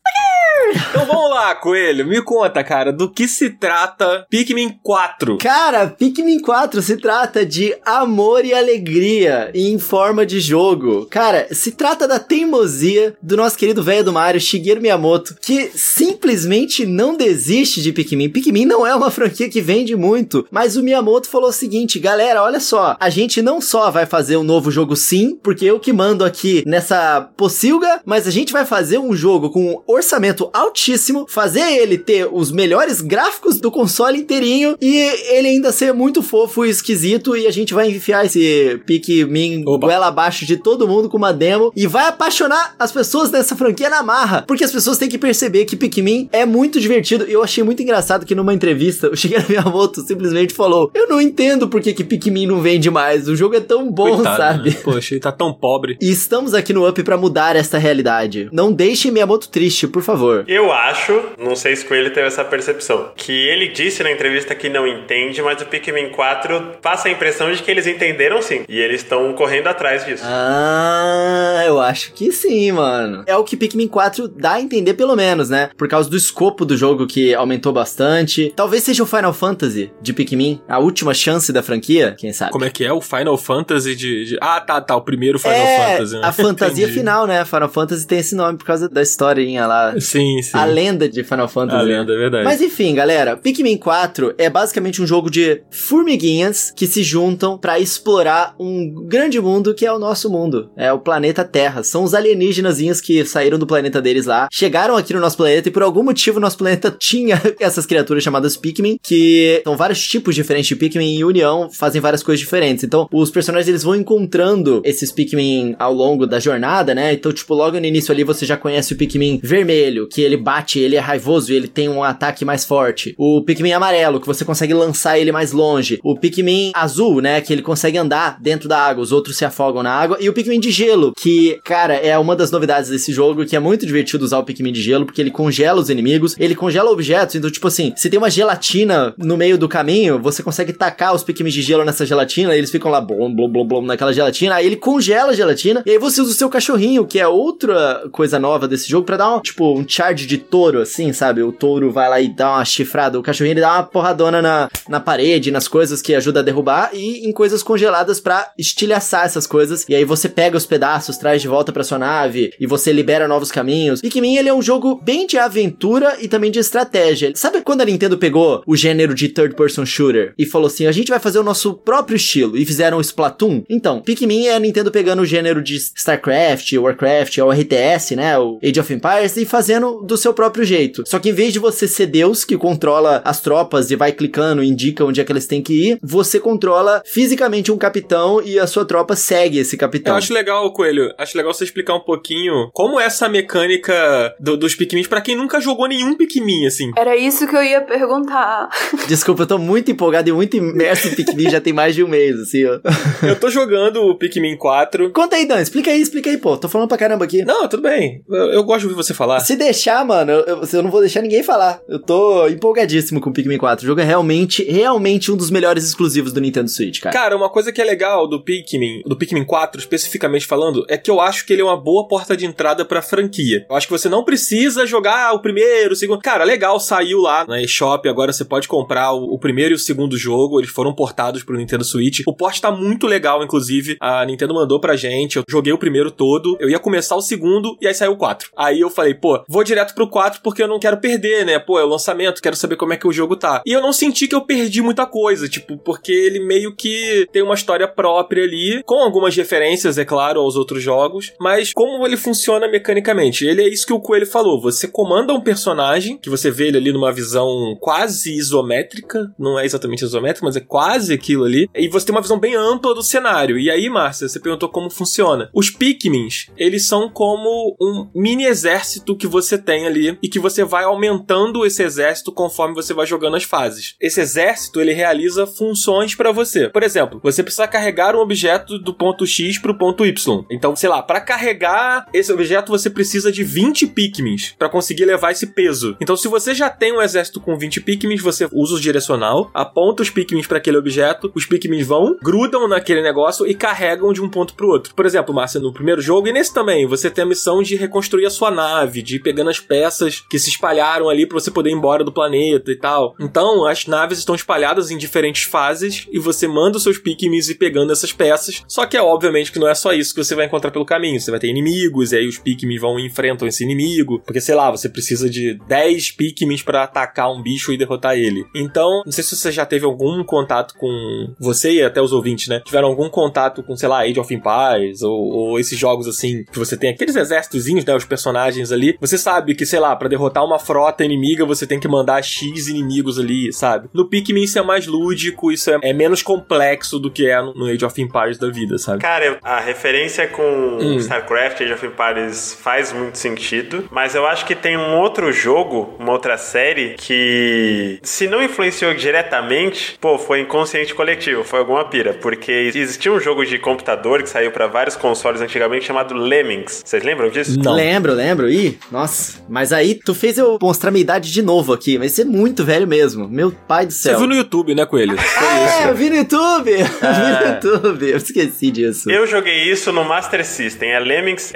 Então vamos lá, Coelho, me conta, cara, do que se trata Pikmin 4? Cara, Pikmin 4 se trata de amor e alegria em forma de jogo. Cara, se trata da teimosia do nosso querido velho do Mario, Shigeru Miyamoto, que simplesmente não desiste de Pikmin. Pikmin não é uma franquia que vende muito, mas o Miyamoto falou o seguinte, galera, olha só, a gente não só vai fazer um novo jogo sim, porque eu que mando aqui nessa pocilga, mas a gente vai fazer um jogo com orçamento altíssimo, fazer ele ter os melhores gráficos do console inteirinho e ele ainda ser muito fofo e esquisito e a gente vai enfiar esse Pikmin Oba. goela abaixo de todo mundo com uma demo e vai apaixonar as pessoas dessa franquia na marra, porque as pessoas têm que perceber que Pikmin é muito divertido e eu achei muito engraçado que numa entrevista o Shigeru Miyamoto simplesmente falou, eu não entendo por que que Pikmin não vende mais, o jogo é tão bom, Coitado, sabe? né? Poxa, ele tá tão pobre. E estamos aqui no Up pra mudar esta realidade. Não deixem Miyamoto triste, por favor. Eu acho, não sei se o Coelho teve essa percepção, que ele disse na entrevista que não entende, mas o Pikmin 4 passa a impressão de que eles entenderam sim. E eles estão correndo atrás disso. Ah, eu acho que sim, mano. É o que Pikmin 4 dá a entender, pelo menos, né? Por causa do escopo do jogo que aumentou bastante. Talvez seja o Final Fantasy de Pikmin, a última chance da franquia, quem sabe? Como é que é? O Final Fantasy de. de- Ah, tá, tá. O primeiro Final é, Fantasy. né? a fantasia Entendi. final, né? Final Fantasy tem esse nome por causa da historinha lá. Sim, sim. A lenda de Final Fantasy. A né? lenda, é verdade. Mas enfim, galera, Pikmin 4 é basicamente um jogo de formiguinhas que se juntam pra explorar um grande mundo que é o nosso mundo. É o planeta Terra. São os alienígenazinhos que saíram do planeta deles lá, chegaram aqui no nosso planeta e por algum motivo nosso planeta tinha essas criaturas chamadas Pikmin, que são vários tipos diferentes de Pikmin em união, fazem várias coisas diferentes. Então, os personagens eles vão encontrando esses Pikmin ao longo da jornada, né? Então, tipo, logo no início ali você já conhece o Pikmin vermelho, que ele bate, ele é raivoso e ele tem um ataque mais forte. O Pikmin amarelo, que você consegue lançar ele mais longe. O Pikmin azul, né? Que ele consegue andar dentro da água, os outros se afogam na água. E o Pikmin de gelo, que, cara, é uma das novidades desse jogo, que é muito divertido usar o Pikmin de gelo, porque ele congela os inimigos, ele congela objetos. Então, tipo assim, se tem uma gelatina no meio do caminho, você consegue tacar os Pikmin de gelo nessa gelatina, eles ficam lá blom, blom, blom, blom, naquela gelatina, aí ele congela a gelatina, e aí você usa o seu cachorrinho, que é outra coisa nova desse jogo, pra dar um, tipo, um charge de touro, assim, sabe? O touro vai lá e dá uma chifrada, o cachorrinho ele dá uma porradona na, na parede, nas coisas que ajuda a derrubar e em coisas congeladas para estilhaçar essas coisas. E aí você pega os pedaços, traz de volta para sua nave e você libera novos caminhos. Pikmin ele é um jogo bem de aventura e também de estratégia. Sabe quando a Nintendo pegou o gênero de third person shooter e falou assim: "A gente vai fazer o nosso próprio estilo" e fizeram o Splatoon? Então, Pikmin é a Nintendo pegando o gênero de StarCraft, Warcraft, ou RTS, né, o Age of Empires e fazendo do seu próprio jeito. Só que em vez de você ser Deus que controla as tropas e vai clicando e indica onde é que eles têm que ir, você controla fisicamente um capitão e a sua tropa segue esse capitão. Eu acho legal, Coelho. Acho legal você explicar um pouquinho como é essa mecânica do- dos Pikmin pra quem nunca jogou nenhum Pikmin, assim. Era isso que eu ia perguntar. Desculpa, eu tô muito empolgado e muito imerso em Pikmin já tem mais de um mês, assim, ó. Eu tô jogando o Pikmin 4. Conta aí, Dan, explica aí, explica aí, pô. Tô falando pra caramba aqui. Não, tudo bem. Eu, eu gosto de ouvir você falar. Se deixar, mano, eu, eu- eu não vou deixar ninguém falar. Eu tô empolgadíssimo com o Pikmin 4. O jogo é realmente, realmente um dos melhores exclusivos do Nintendo Switch, cara. Cara, uma coisa que é legal do Pikmin, do Pikmin 4 especificamente falando, é que eu acho que ele é uma boa porta de entrada pra franquia. Eu acho que você não precisa jogar o primeiro, o segundo. Cara, legal, saiu lá na eShop, agora você pode comprar o, o primeiro e o segundo jogo, eles foram portados pro Nintendo Switch. O port tá muito legal, inclusive. A Nintendo mandou pra gente, eu joguei o primeiro todo, eu ia começar o segundo e aí saiu o 4. Aí eu falei, pô, vou direto pro 4 porque eu não quero perder, né? Pô, é o lançamento, quero saber como é que o jogo tá. E eu não senti que eu perdi muita coisa, tipo, porque ele meio que tem uma história própria ali, com algumas referências, é claro, aos outros jogos, mas como ele funciona mecanicamente. Ele é isso que o Coelho falou. Você comanda um personagem, que você vê ele ali numa visão quase isométrica, não é exatamente isométrica, mas é quase aquilo ali, e você tem uma visão bem ampla do cenário. E aí, Márcia, você perguntou como funciona. Os Pikmins, eles são como um mini exército que você tem ali e que você vai aumentando esse exército conforme você vai jogando as fases. Esse exército, ele realiza funções pra você. Por exemplo, você precisa carregar um objeto do ponto X pro ponto Y. Então, sei lá, pra carregar esse objeto você precisa de 20 Pikmins pra conseguir levar esse peso. Então, se você já tem um exército com 20 Pikmins, você usa o direcional, aponta os Pikmins pra aquele objeto, os Pikmins vão, grudam naquele negócio e carregam de um ponto pro outro. Por exemplo, Márcia, no primeiro jogo e nesse também, você tem a missão de reconstruir a sua nave, de ir pegando as peças que se espalharam ali pra você poder ir embora do planeta e tal. Então, as naves estão espalhadas em diferentes fases e você manda os seus Pikmins ir pegando essas peças. Só que é obviamente que não é só isso que você vai encontrar pelo caminho. Você vai ter inimigos, e aí os Pikmins vão e enfrentam esse inimigo. Porque, sei lá, você precisa de 10 Pikmins pra atacar um bicho e derrotar ele. Então, não sei se você já teve algum contato com você e até os ouvintes, né? Tiveram algum contato com, sei lá, Age of Empires ou, ou esses jogos assim, que você tem aqueles exércitozinhos, né? Os personagens ali. Você sabe que, sei lá, pra derrotar uma frota inimiga, você tem que mandar X inimigos ali, sabe? No Pikmin isso é mais lúdico, isso é, é menos complexo do que é no, no Age of Empires da vida, sabe? Cara, a referência com Hum. StarCraft, Age of Empires faz muito sentido, mas eu acho que tem um outro jogo, uma outra série que se não influenciou diretamente, pô, foi inconsciente coletivo, foi alguma pira, porque existia um jogo de computador que saiu pra vários consoles antigamente chamado Lemmings. Vocês lembram disso? Não. Lembro, lembro. Ih, nossa. Mas aí tu fez eu mostrar minha idade de novo aqui. Vai ser muito velho mesmo. Meu pai do Você céu. viu no YouTube, né, Coelho? Foi É, isso. eu vi no YouTube! Eu vi no YouTube. Eu esqueci disso. Eu joguei isso no Master System, é Lemmings,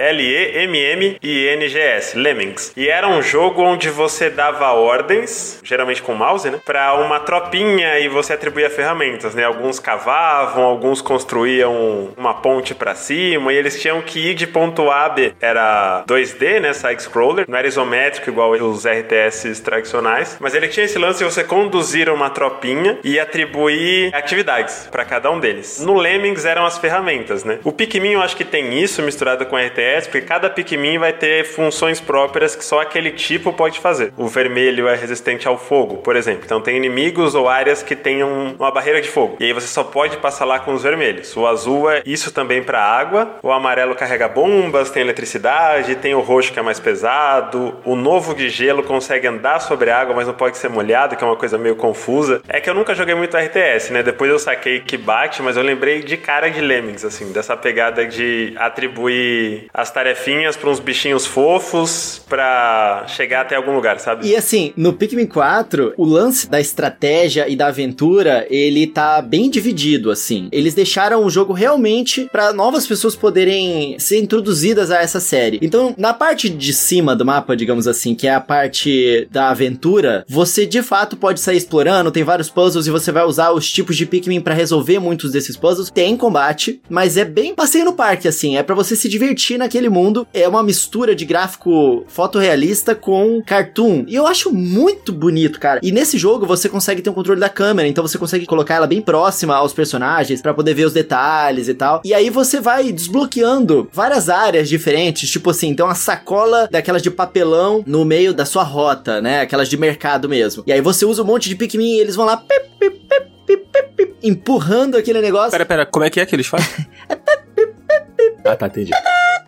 L-E-M-M-I-N-G-S, Lemmings. E era um jogo onde você dava ordens, geralmente com mouse, né? Pra uma tropinha e você atribuía ferramentas, né? Alguns cavavam, alguns construíam uma ponte pra cima e eles tinham que ir de ponto A a B. Era 2D, né? Side-scroller, não era isométrico igual os RTS tradicionais, mas ele tinha esse lance de você conduzir uma tropinha e atribuir atividades pra cada um deles. No Lemmings eram as ferramentas, né? O Pikmin eu acho que tem isso misturado com RTS, porque cada Pikmin vai ter funções próprias que só aquele tipo pode fazer. O vermelho é resistente ao fogo, por exemplo. Então tem inimigos ou áreas que tenham uma barreira de fogo. E aí você só pode passar lá com os vermelhos. O azul é isso também para água. O amarelo carrega bombas, tem eletricidade, tem o roxo que é mais pesado. O novo de gelo consegue andar sobre a água, mas não pode ser molhado, que é uma coisa meio confusa. É que eu nunca joguei muito RTS, né? Depois eu saquei que bate, mas eu lembrei de cara de Lemmings, assim, dessa pegada de atribuir as tarefinhas para uns bichinhos fofos pra chegar até algum lugar, sabe? E assim, no Pikmin 4, o lance da estratégia e da aventura, ele tá bem dividido, assim. Eles deixaram o jogo realmente pra novas pessoas poderem ser introduzidas a essa série. Então, na parte de cima do mapa, mapa, digamos assim, que é a parte da aventura, você de fato pode sair explorando, tem vários puzzles e você vai usar os tipos de Pikmin para resolver muitos desses puzzles. Tem combate, mas é bem passeio no parque, assim, é para você se divertir naquele mundo. É uma mistura de gráfico fotorrealista com cartoon. E eu acho muito bonito, cara. E nesse jogo você consegue ter um controle da câmera, então você consegue colocar ela bem próxima aos personagens para poder ver os detalhes e tal. E aí você vai desbloqueando várias áreas diferentes, tipo assim, então uma sacola daquelas de papelão no meio da sua rota, né? Aquelas de mercado mesmo. E aí você usa um monte de Pikmin e eles vão lá pip, pip, pip, pip, pip, pip, empurrando aquele negócio. Pera, pera, como é que é que eles fazem? ah, tá, entendi.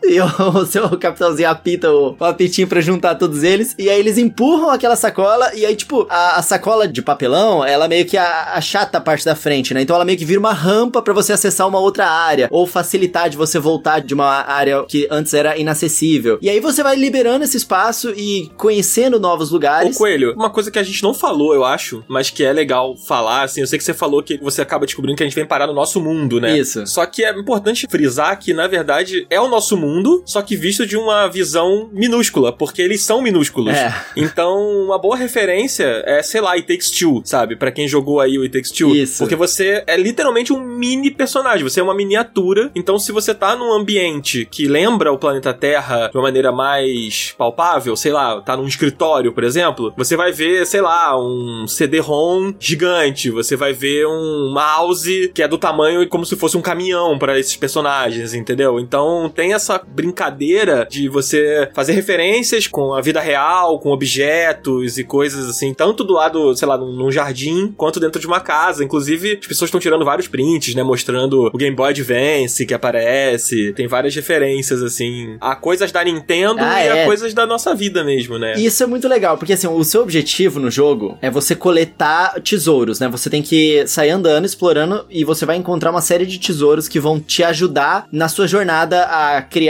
E o, o seu capitãozinho apita o, o apitinho pra juntar todos eles. E aí eles empurram aquela sacola. E aí, tipo, a, a sacola de papelão, ela meio que achata a parte da frente, né? Então ela meio que vira uma rampa pra você acessar uma outra área. Ou facilitar de você voltar de uma área que antes era inacessível. E aí você vai liberando esse espaço e conhecendo novos Ô, lugares. Coelho, uma coisa que a gente não falou, eu acho, mas que é legal falar, assim, eu sei que você falou que você acaba descobrindo que a gente vem parar no nosso mundo, né? Isso. Só que é importante frisar que, na verdade, é o nosso mundo, só que visto de uma visão minúscula, porque eles são minúsculos. É. Então, uma boa referência é, sei lá, It Takes Two, sabe? Pra quem jogou aí o It Takes Two. Isso. Porque você é literalmente um mini personagem, você é uma miniatura. Então, se você tá num ambiente que lembra o planeta Terra de uma maneira mais palpável, sei lá, tá num escritório, por exemplo, você vai ver, sei lá, um CD-ROM gigante, você vai ver um mouse que é do tamanho como se fosse um caminhão pra esses personagens, entendeu? Então, tem essa brincadeira de você fazer referências com a vida real, com objetos e coisas assim, tanto do lado, sei lá, num, jardim, quanto dentro de uma casa. Inclusive, as pessoas estão tirando vários prints, né, mostrando o Game Boy Advance que aparece. Tem várias referências, assim, a coisas da Nintendo Ah, e é. a coisas da nossa vida mesmo, né? E Isso é muito legal, porque assim, o seu objetivo no jogo é você coletar tesouros, né? Você tem que sair andando, explorando, e você vai encontrar uma série de tesouros que vão te ajudar na sua jornada a criar,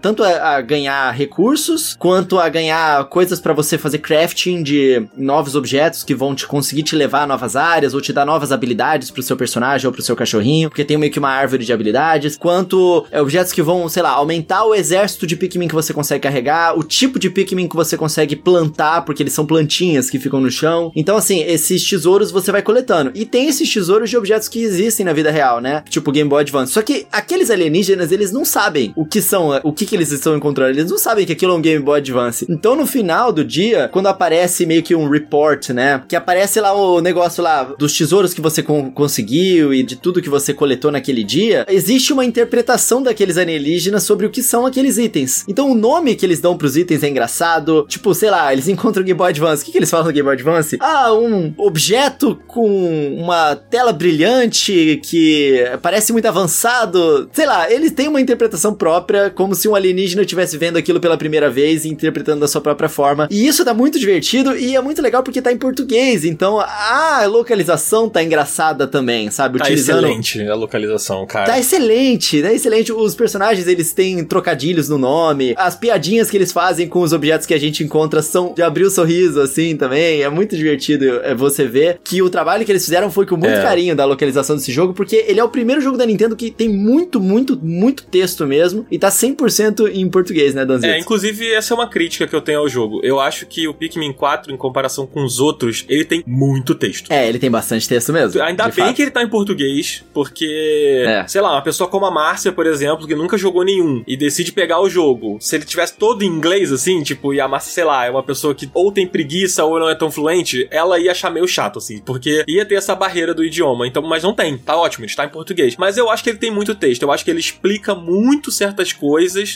tanto a, a ganhar recursos, quanto a ganhar coisas pra você fazer crafting de novos objetos que vão te conseguir te levar a novas áreas, ou te dar novas habilidades pro seu personagem ou pro seu cachorrinho, porque tem meio que uma árvore de habilidades, quanto é, objetos que vão, sei lá, aumentar o exército de Pikmin que você consegue carregar, o tipo de Pikmin que você consegue plantar, porque eles são plantinhas que ficam no chão. Então, assim, esses tesouros você vai coletando. E tem esses tesouros de objetos que existem na vida real, né? Tipo Game Boy Advance. Só que aqueles alienígenas, eles não sabem o que são, o que, que eles estão encontrando. Eles não sabem que aquilo é um Game Boy Advance. Então, no final do dia, quando aparece meio que um report, né? Que aparece lá o negócio lá dos tesouros que você con- conseguiu e de tudo que você coletou naquele dia, existe uma interpretação daqueles alienígenas sobre o que são aqueles itens. Então, o nome que eles dão pros itens é engraçado. Tipo, sei lá, eles encontram o Game Boy Advance. O que, que eles falam do Game Boy Advance? Ah, um objeto com uma tela brilhante que parece muito avançado. Sei lá, eles têm uma interpretação própria, como se um alienígena estivesse vendo aquilo pela primeira vez e interpretando da sua própria forma. E isso tá muito divertido e é muito legal porque tá em português. Então, a localização tá engraçada também, sabe? Tá excelente a localização, cara. Tá excelente, tá excelente. Os personagens, eles têm trocadilhos no nome. As piadinhas que eles fazem com os objetos que a gente encontra são de abrir o sorriso, assim, também. É muito divertido é, você ver que o trabalho que eles fizeram foi com muito É. carinho da localização desse jogo, porque ele é o primeiro jogo da Nintendo que tem muito, muito, muito texto mesmo. E tá 100% em português, né, Danzito? É, inclusive, essa é uma crítica que eu tenho ao jogo. Eu acho que o Pikmin 4, em comparação com os outros, ele tem muito texto. É, ele tem bastante texto mesmo. Ainda bem fato. que ele tá em português, porque, É. sei lá, uma pessoa como a Márcia, por exemplo, que nunca jogou nenhum e decide pegar o jogo. Se ele tivesse todo em inglês, assim, tipo, e a Márcia, sei lá, é uma pessoa que ou tem preguiça ou não é tão fluente, ela ia achar meio chato, assim, porque ia ter essa barreira do idioma. Então, mas não tem, tá ótimo, ele está em português. Mas eu acho que ele tem muito texto, eu acho que ele explica muito certas coisas,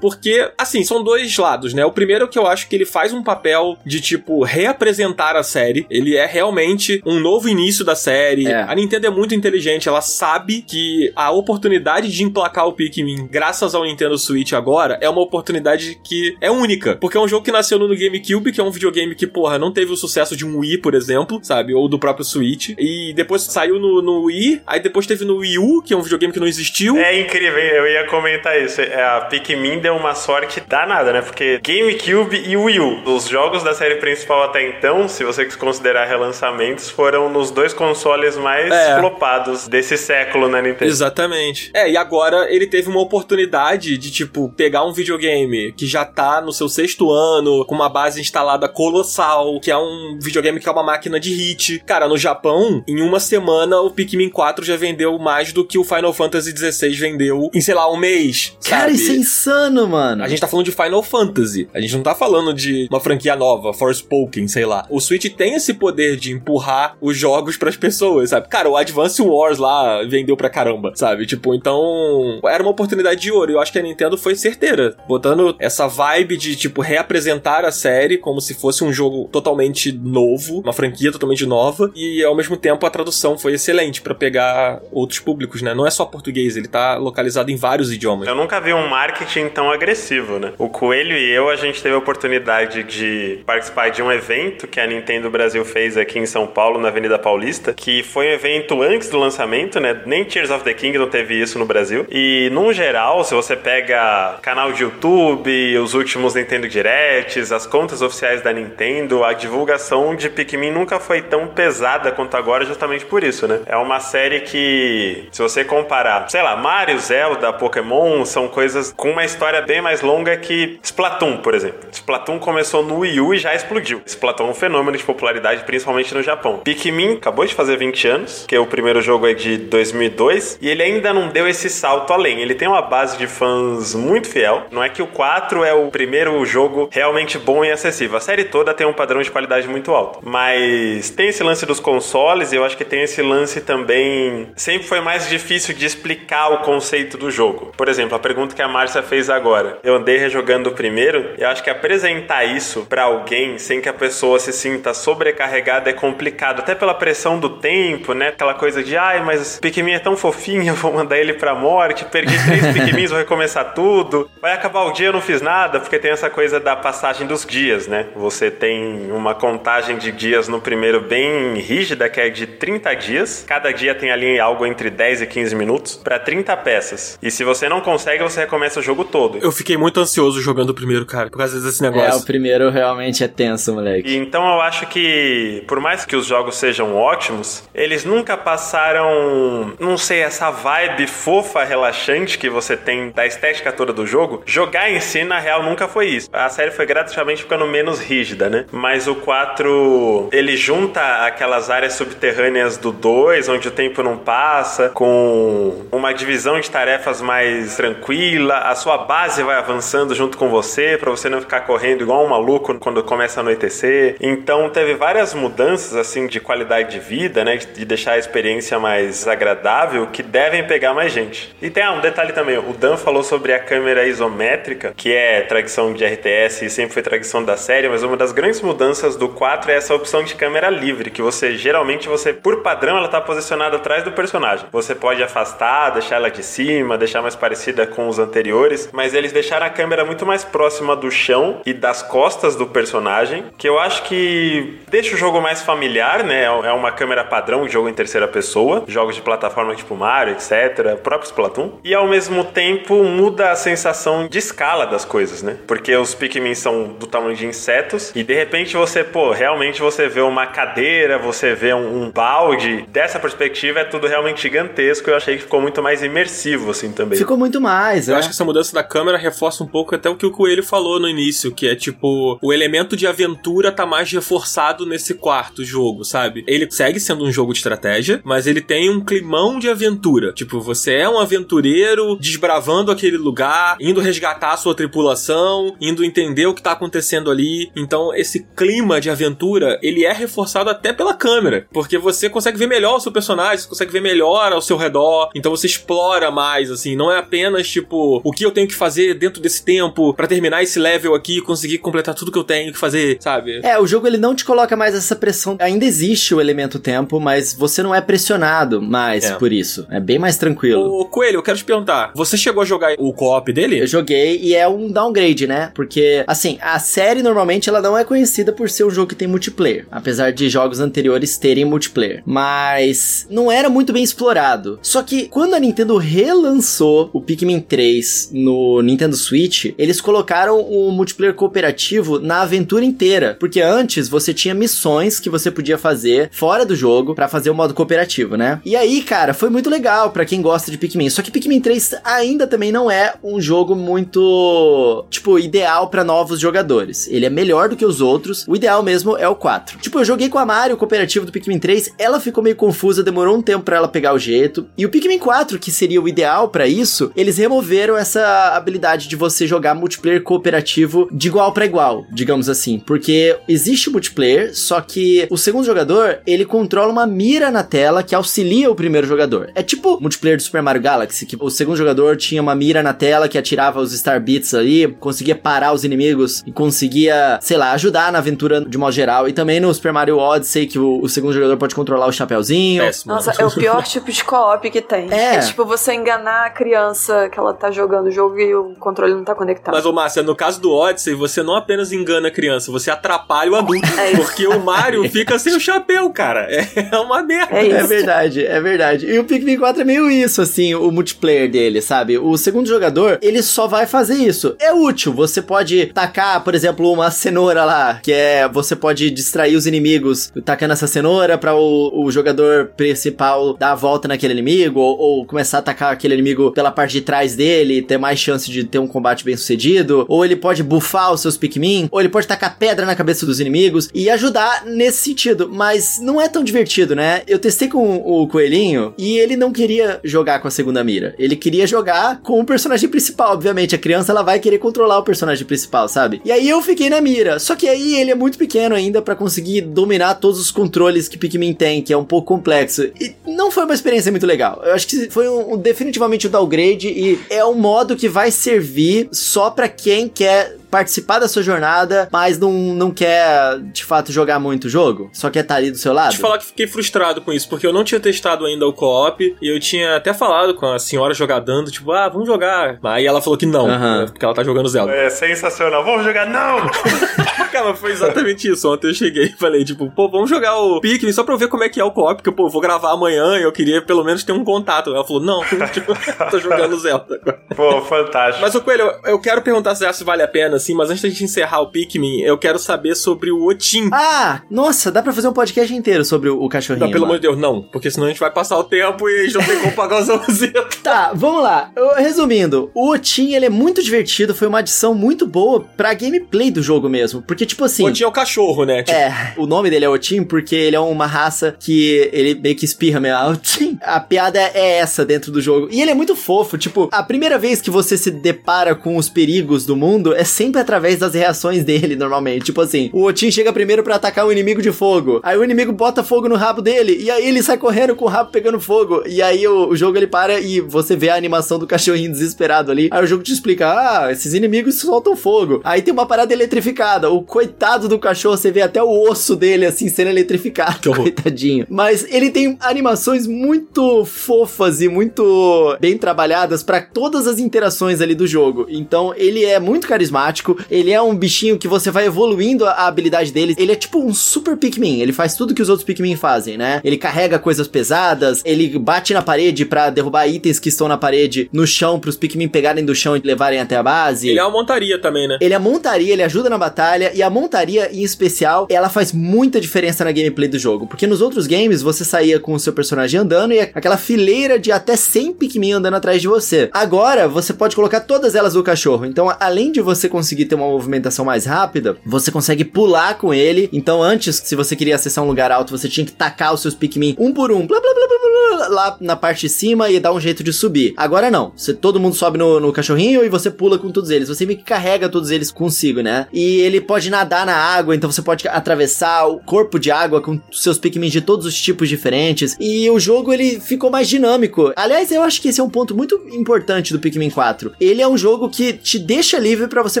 porque, assim, são dois lados, né? O primeiro é que eu acho que ele faz um papel de, tipo, reapresentar a série. Ele é realmente um novo início da série. É. A Nintendo é muito inteligente, ela sabe que a oportunidade de emplacar o Pikmin, graças ao Nintendo Switch agora, é uma oportunidade que é única. Porque é um jogo que nasceu no GameCube, que é um videogame que, porra, não teve o sucesso de um Wii, por exemplo, sabe? Ou do próprio Switch. E depois saiu no, no Wii, aí depois teve no Wii U, que é um videogame que não existiu. É incrível, eu ia comentar isso. É a Pikmin deu uma sorte danada, né? Porque GameCube e Wii U, os jogos da série principal até então, se você considerar relançamentos, foram nos dois consoles mais É. flopados desse século na Nintendo. Exatamente. É, e agora ele teve uma oportunidade de, tipo, pegar um videogame que já tá no seu sexto ano, com uma base instalada colossal, que é um videogame que é uma máquina de hit. Cara, no Japão, em uma semana, o Pikmin 4 já vendeu mais do que o Final Fantasy XVI vendeu em, sei lá, um mês. Cara, sabe? isso é insano, mano. A gente tá falando de Final Fantasy. A gente não tá falando de uma franquia nova, Forspoken, sei lá. O Switch tem esse poder de empurrar os jogos pras pessoas, sabe? Cara, o Advance Wars lá vendeu pra caramba, sabe? Tipo, então. Era uma oportunidade de ouro. E eu acho que a Nintendo foi certeira. Botando essa vibe de, tipo, reapresentar a série como se fosse um jogo totalmente novo, uma franquia totalmente nova. E ao mesmo tempo a tradução foi excelente pra pegar outros públicos, né? Não é só português, ele tá localizado em vários idiomas. Eu nunca vi um marketing tão agressivo, né? O Coelho e eu, a gente teve a oportunidade de participar de um evento que a Nintendo Brasil fez aqui em São Paulo, na Avenida Paulista, que foi um evento antes do lançamento, né? Nem Tears of the Kingdom teve isso no Brasil. E, num geral, se você pega canal de YouTube, os últimos Nintendo Directs, as contas oficiais da Nintendo, a divulgação de Pikmin nunca foi tão pesada quanto agora, justamente por isso, né? É uma série que, se você comparar, sei lá, Mario, Zelda, Pokémon, são coisas com uma história bem mais longa que Splatoon, por exemplo. Splatoon começou no Wii U e já explodiu. Splatoon é um fenômeno de popularidade, principalmente no Japão. Pikmin acabou de fazer 20 anos, que o primeiro jogo é de 2002, e ele ainda não deu esse salto além. Ele tem uma base de fãs muito fiel. Não é que o 4 é o primeiro jogo realmente bom e acessível. A série toda tem um padrão de qualidade muito alto. Mas tem esse lance dos consoles, e eu acho que tem esse lance também. Sempre foi mais difícil de explicar o conceito do jogo. Por exemplo, a pergunta que a Márcia fez agora. Eu andei rejogando o primeiro, e acho que apresentar isso pra alguém sem que a pessoa se sinta sobrecarregada é complicado. Até pela pressão do tempo, né? Aquela coisa de, ai, mas Pikmin é tão fofinho, vou mandar ele pra morte. Perdi três Pikmins, vou recomeçar tudo. Vai acabar o dia, eu não fiz nada, porque tem essa coisa da passagem dos dias, né? Você tem uma contagem de dias no primeiro bem rígida, que é de 30 dias. Cada dia tem ali algo entre 10 e 15 minutos pra 30 peças. E se você não consegue, você recomeça o jogo todo. Eu fiquei muito ansioso jogando o primeiro, cara, por causa desse É, negócio. o primeiro realmente é tenso, moleque. E então eu acho que, por mais que os jogos sejam ótimos, eles nunca passaram, não sei, essa vibe fofa, relaxante que você tem da estética toda do jogo. Jogar em si, na real, nunca foi isso. A série foi gradativamente ficando menos rígida, né? Mas o 4, ele junta aquelas áreas subterrâneas do 2, onde o tempo não passa, com uma divisão de tarefas mais tranquila. A sua base vai avançando junto com você, pra você não ficar correndo igual um maluco quando começa a anoitecer. Então teve várias mudanças assim de qualidade de vida, né, de deixar a experiência mais agradável, que devem pegar mais gente. E tem ah, um detalhe também, o Dan falou sobre a câmera isométrica, que é tradição de RTS e sempre foi tradição da série, mas uma das grandes mudanças do 4 é essa opção de câmera livre, que você geralmente você por padrão ela tá posicionada atrás do personagem. Você pode afastar, deixar ela de cima, deixar mais parecida com os anteriores, mas eles deixaram a câmera muito mais próxima do chão e das costas do personagem, que eu acho que deixa o jogo mais familiar, né? É uma câmera padrão, jogo em terceira pessoa, jogos de plataforma tipo Mario, etc, próprio Splatoon. E ao mesmo tempo muda a sensação de escala das coisas, né? Porque os Pikmin são do tamanho de insetos e de repente você, pô, realmente você vê uma cadeira, você vê um, um balde. Dessa perspectiva é tudo realmente gigantesco. Eu achei que ficou muito mais imersivo assim também. Ficou muito mais, Eu é. acho que essa mudança da câmera reforça um pouco até o que o Coelho falou no início, que é tipo, o elemento de aventura tá mais reforçado nesse quarto jogo, sabe? Ele segue sendo um jogo de estratégia, mas ele tem um climão de aventura. Tipo, você é um aventureiro desbravando aquele lugar, indo resgatar a sua tripulação, indo entender o que tá acontecendo ali. Então, esse clima de aventura, ele é reforçado até pela câmera, porque você consegue ver melhor o seu personagem, você consegue ver melhor ao seu redor, então você explora mais, assim, não é apenas tipo, o que eu tenho que fazer dentro desse tempo pra terminar esse level aqui e conseguir completar tudo que eu tenho que fazer, sabe? É, o jogo ele não te coloca mais essa pressão. Ainda existe o elemento tempo, mas você não é pressionado mais É. por isso. É bem mais tranquilo. Ô, Coelho, eu quero te perguntar, você chegou a jogar o co-op dele? Eu joguei e é um downgrade, né? Porque, assim, a série normalmente ela não é conhecida por ser um jogo que tem multiplayer. Apesar de jogos anteriores terem multiplayer. Mas não era muito bem explorado. Só que quando a Nintendo relançou o Pikmin 3 2 no Nintendo Switch, eles colocaram o multiplayer cooperativo na aventura inteira, porque antes você tinha missões que você podia fazer fora do jogo para fazer o modo cooperativo, né? E aí, cara, foi muito legal para quem gosta de Pikmin. Só que Pikmin 3 ainda também não é um jogo muito, tipo, ideal para novos jogadores. Ele é melhor do que os outros. O ideal mesmo é o 4. Tipo, eu joguei com a Mario, o cooperativo do Pikmin 3, ela ficou meio confusa, demorou um tempo para ela pegar o jeito. E o Pikmin 4, que seria o ideal para isso, eles removeram essa habilidade de você jogar multiplayer cooperativo de igual para igual, digamos assim, porque existe o multiplayer, só que o segundo jogador, ele controla uma mira na tela que auxilia o primeiro jogador. É tipo multiplayer do Super Mario Galaxy, que o segundo jogador tinha uma mira na tela que atirava os Star Beats ali, conseguia parar os inimigos e conseguia, sei lá, ajudar na aventura de modo geral. E também no Super Mario Odyssey, que o, o segundo jogador pode controlar o chapeuzinho. Péssimo. Nossa, é o pior tipo de co-op que tem. É. É tipo você enganar a criança que ela tá jogando o jogo e o controle não tá conectado. Mas, ô Márcia, no caso do Odyssey, você não apenas engana a criança, você atrapalha o adulto. É isso. porque o Mario fica sem o chapéu, cara. É uma merda. É É verdade, é verdade. E o Pikmin 4 é meio isso, assim, o multiplayer dele, sabe? O segundo jogador, ele só vai fazer isso. É útil, você pode tacar, por exemplo, uma cenoura lá, que é, você pode distrair os inimigos tacando essa cenoura pra o, o jogador principal dar a volta naquele inimigo, ou, ou começar a atacar aquele inimigo pela parte de trás dele, ter mais chance de ter um combate bem sucedido, ou ele pode buffar os seus Pikmin, ou ele pode tacar pedra na cabeça dos inimigos e ajudar nesse sentido, mas não é tão divertido, né? Eu testei com o coelhinho e ele não queria jogar com a segunda mira. Ele queria jogar com o personagem principal, obviamente. A criança ela vai querer controlar o personagem principal, sabe? E aí eu fiquei na mira. Só que aí ele é muito pequeno ainda pra conseguir dominar todos os controles que Pikmin tem, que é um pouco complexo. E não foi uma experiência muito legal. Eu acho que foi um, um- definitivamente um downgrade e é um modo que vai servir só pra quem quer participar da sua jornada, mas não, não quer, de fato, jogar muito o jogo, só quer estar ali do seu lado. Te falar que fiquei frustrado com isso, porque eu não tinha testado ainda o co-op e eu tinha até falado com a senhora jogadando, tipo, ah, vamos jogar. Aí ela falou que não, né, porque ela tá jogando Zelda. É sensacional. Vamos jogar? Não! Cara, foi exatamente isso. Ontem eu cheguei e falei, tipo, pô, vamos jogar o Pikmin só pra eu ver como é que é o co-op, porque, pô, eu vou gravar amanhã e eu queria pelo menos ter um contato. Ela falou, não, tipo, tô jogando Zelda. Pô, fantástico. Mas, ô Coelho, eu- eu quero perguntar se se vale a pena, assim, mas antes da gente encerrar o Pikmin, eu quero saber sobre o Otim. Ah, nossa, dá pra fazer um podcast inteiro sobre o, o cachorrinho. Não, pelo amor de Deus, não. Porque senão a gente vai passar o tempo e a gente não tem como pagar os. Tá, vamos lá. Eu- resumindo, o Otin, ele é muito divertido, foi uma adição muito boa pra gameplay do jogo mesmo. Porque, tipo assim... O Otim é o cachorro, né? Tipo, É, o nome dele é Otim porque ele é uma raça que ele meio que espirra meio ah, Otim. A piada é essa dentro do jogo. E ele é muito fofo, tipo, a primeira vez que você se depara com os perigos do mundo é sempre através das reações dele, normalmente. Tipo assim, o Otim chega primeiro pra atacar o inimigo de fogo. Aí o inimigo bota fogo no rabo dele e aí ele sai correndo com o rabo pegando fogo. E aí o, o jogo ele para e você vê a animação do cachorrinho desesperado ali. Aí o jogo te explica: "Ah, esses inimigos soltam fogo". Aí tem uma parada eletrificada. O coitado do cachorro, você vê até o osso dele assim sendo eletrificado, Que coitadinho. Mas ele tem animações muito fofas e muito bem trabalhadas pra todas as interações ali do jogo. Então ele é muito carismático, ele é um bichinho que você vai evoluindo a, habilidade dele. Ele é tipo um super Pikmin, ele faz tudo que os outros Pikmin fazem, né? Ele carrega coisas pesadas, ele bate na parede pra derrubar itens que estão na parede no chão pros Pikmin pegarem do chão e levarem até a base. Ele é uma montaria também, né? Ele é montaria, ele ajuda na batalha, e a montaria, em especial, ela faz muita diferença na gameplay do jogo. Porque nos outros games, você saía com o seu personagem andando e aquela fileira de até 100 Pikmin andando atrás de você. Agora, você pode colocar todas elas no cachorro. Então, além de você conseguir ter uma movimentação mais rápida, você consegue pular com ele. Então, antes, se você queria acessar um lugar alto, você tinha que tacar os seus Pikmin um por um, blá blá blá blá blá, lá na parte de cima e dar um jeito de subir. Agora não. Você, todo mundo sobe no, no cachorrinho e você pula com todos eles. Você meio que carrega todos eles consigo, né? E ele pode nadar na água, então você pode atravessar o corpo de água com seus Pikmin de todos os tipos diferentes. E o jogo ele ficou mais dinâmico. Aliás, eu acho que esse é um ponto muito importante do Pikmin 4. Ele é um jogo que te deixa livre pra você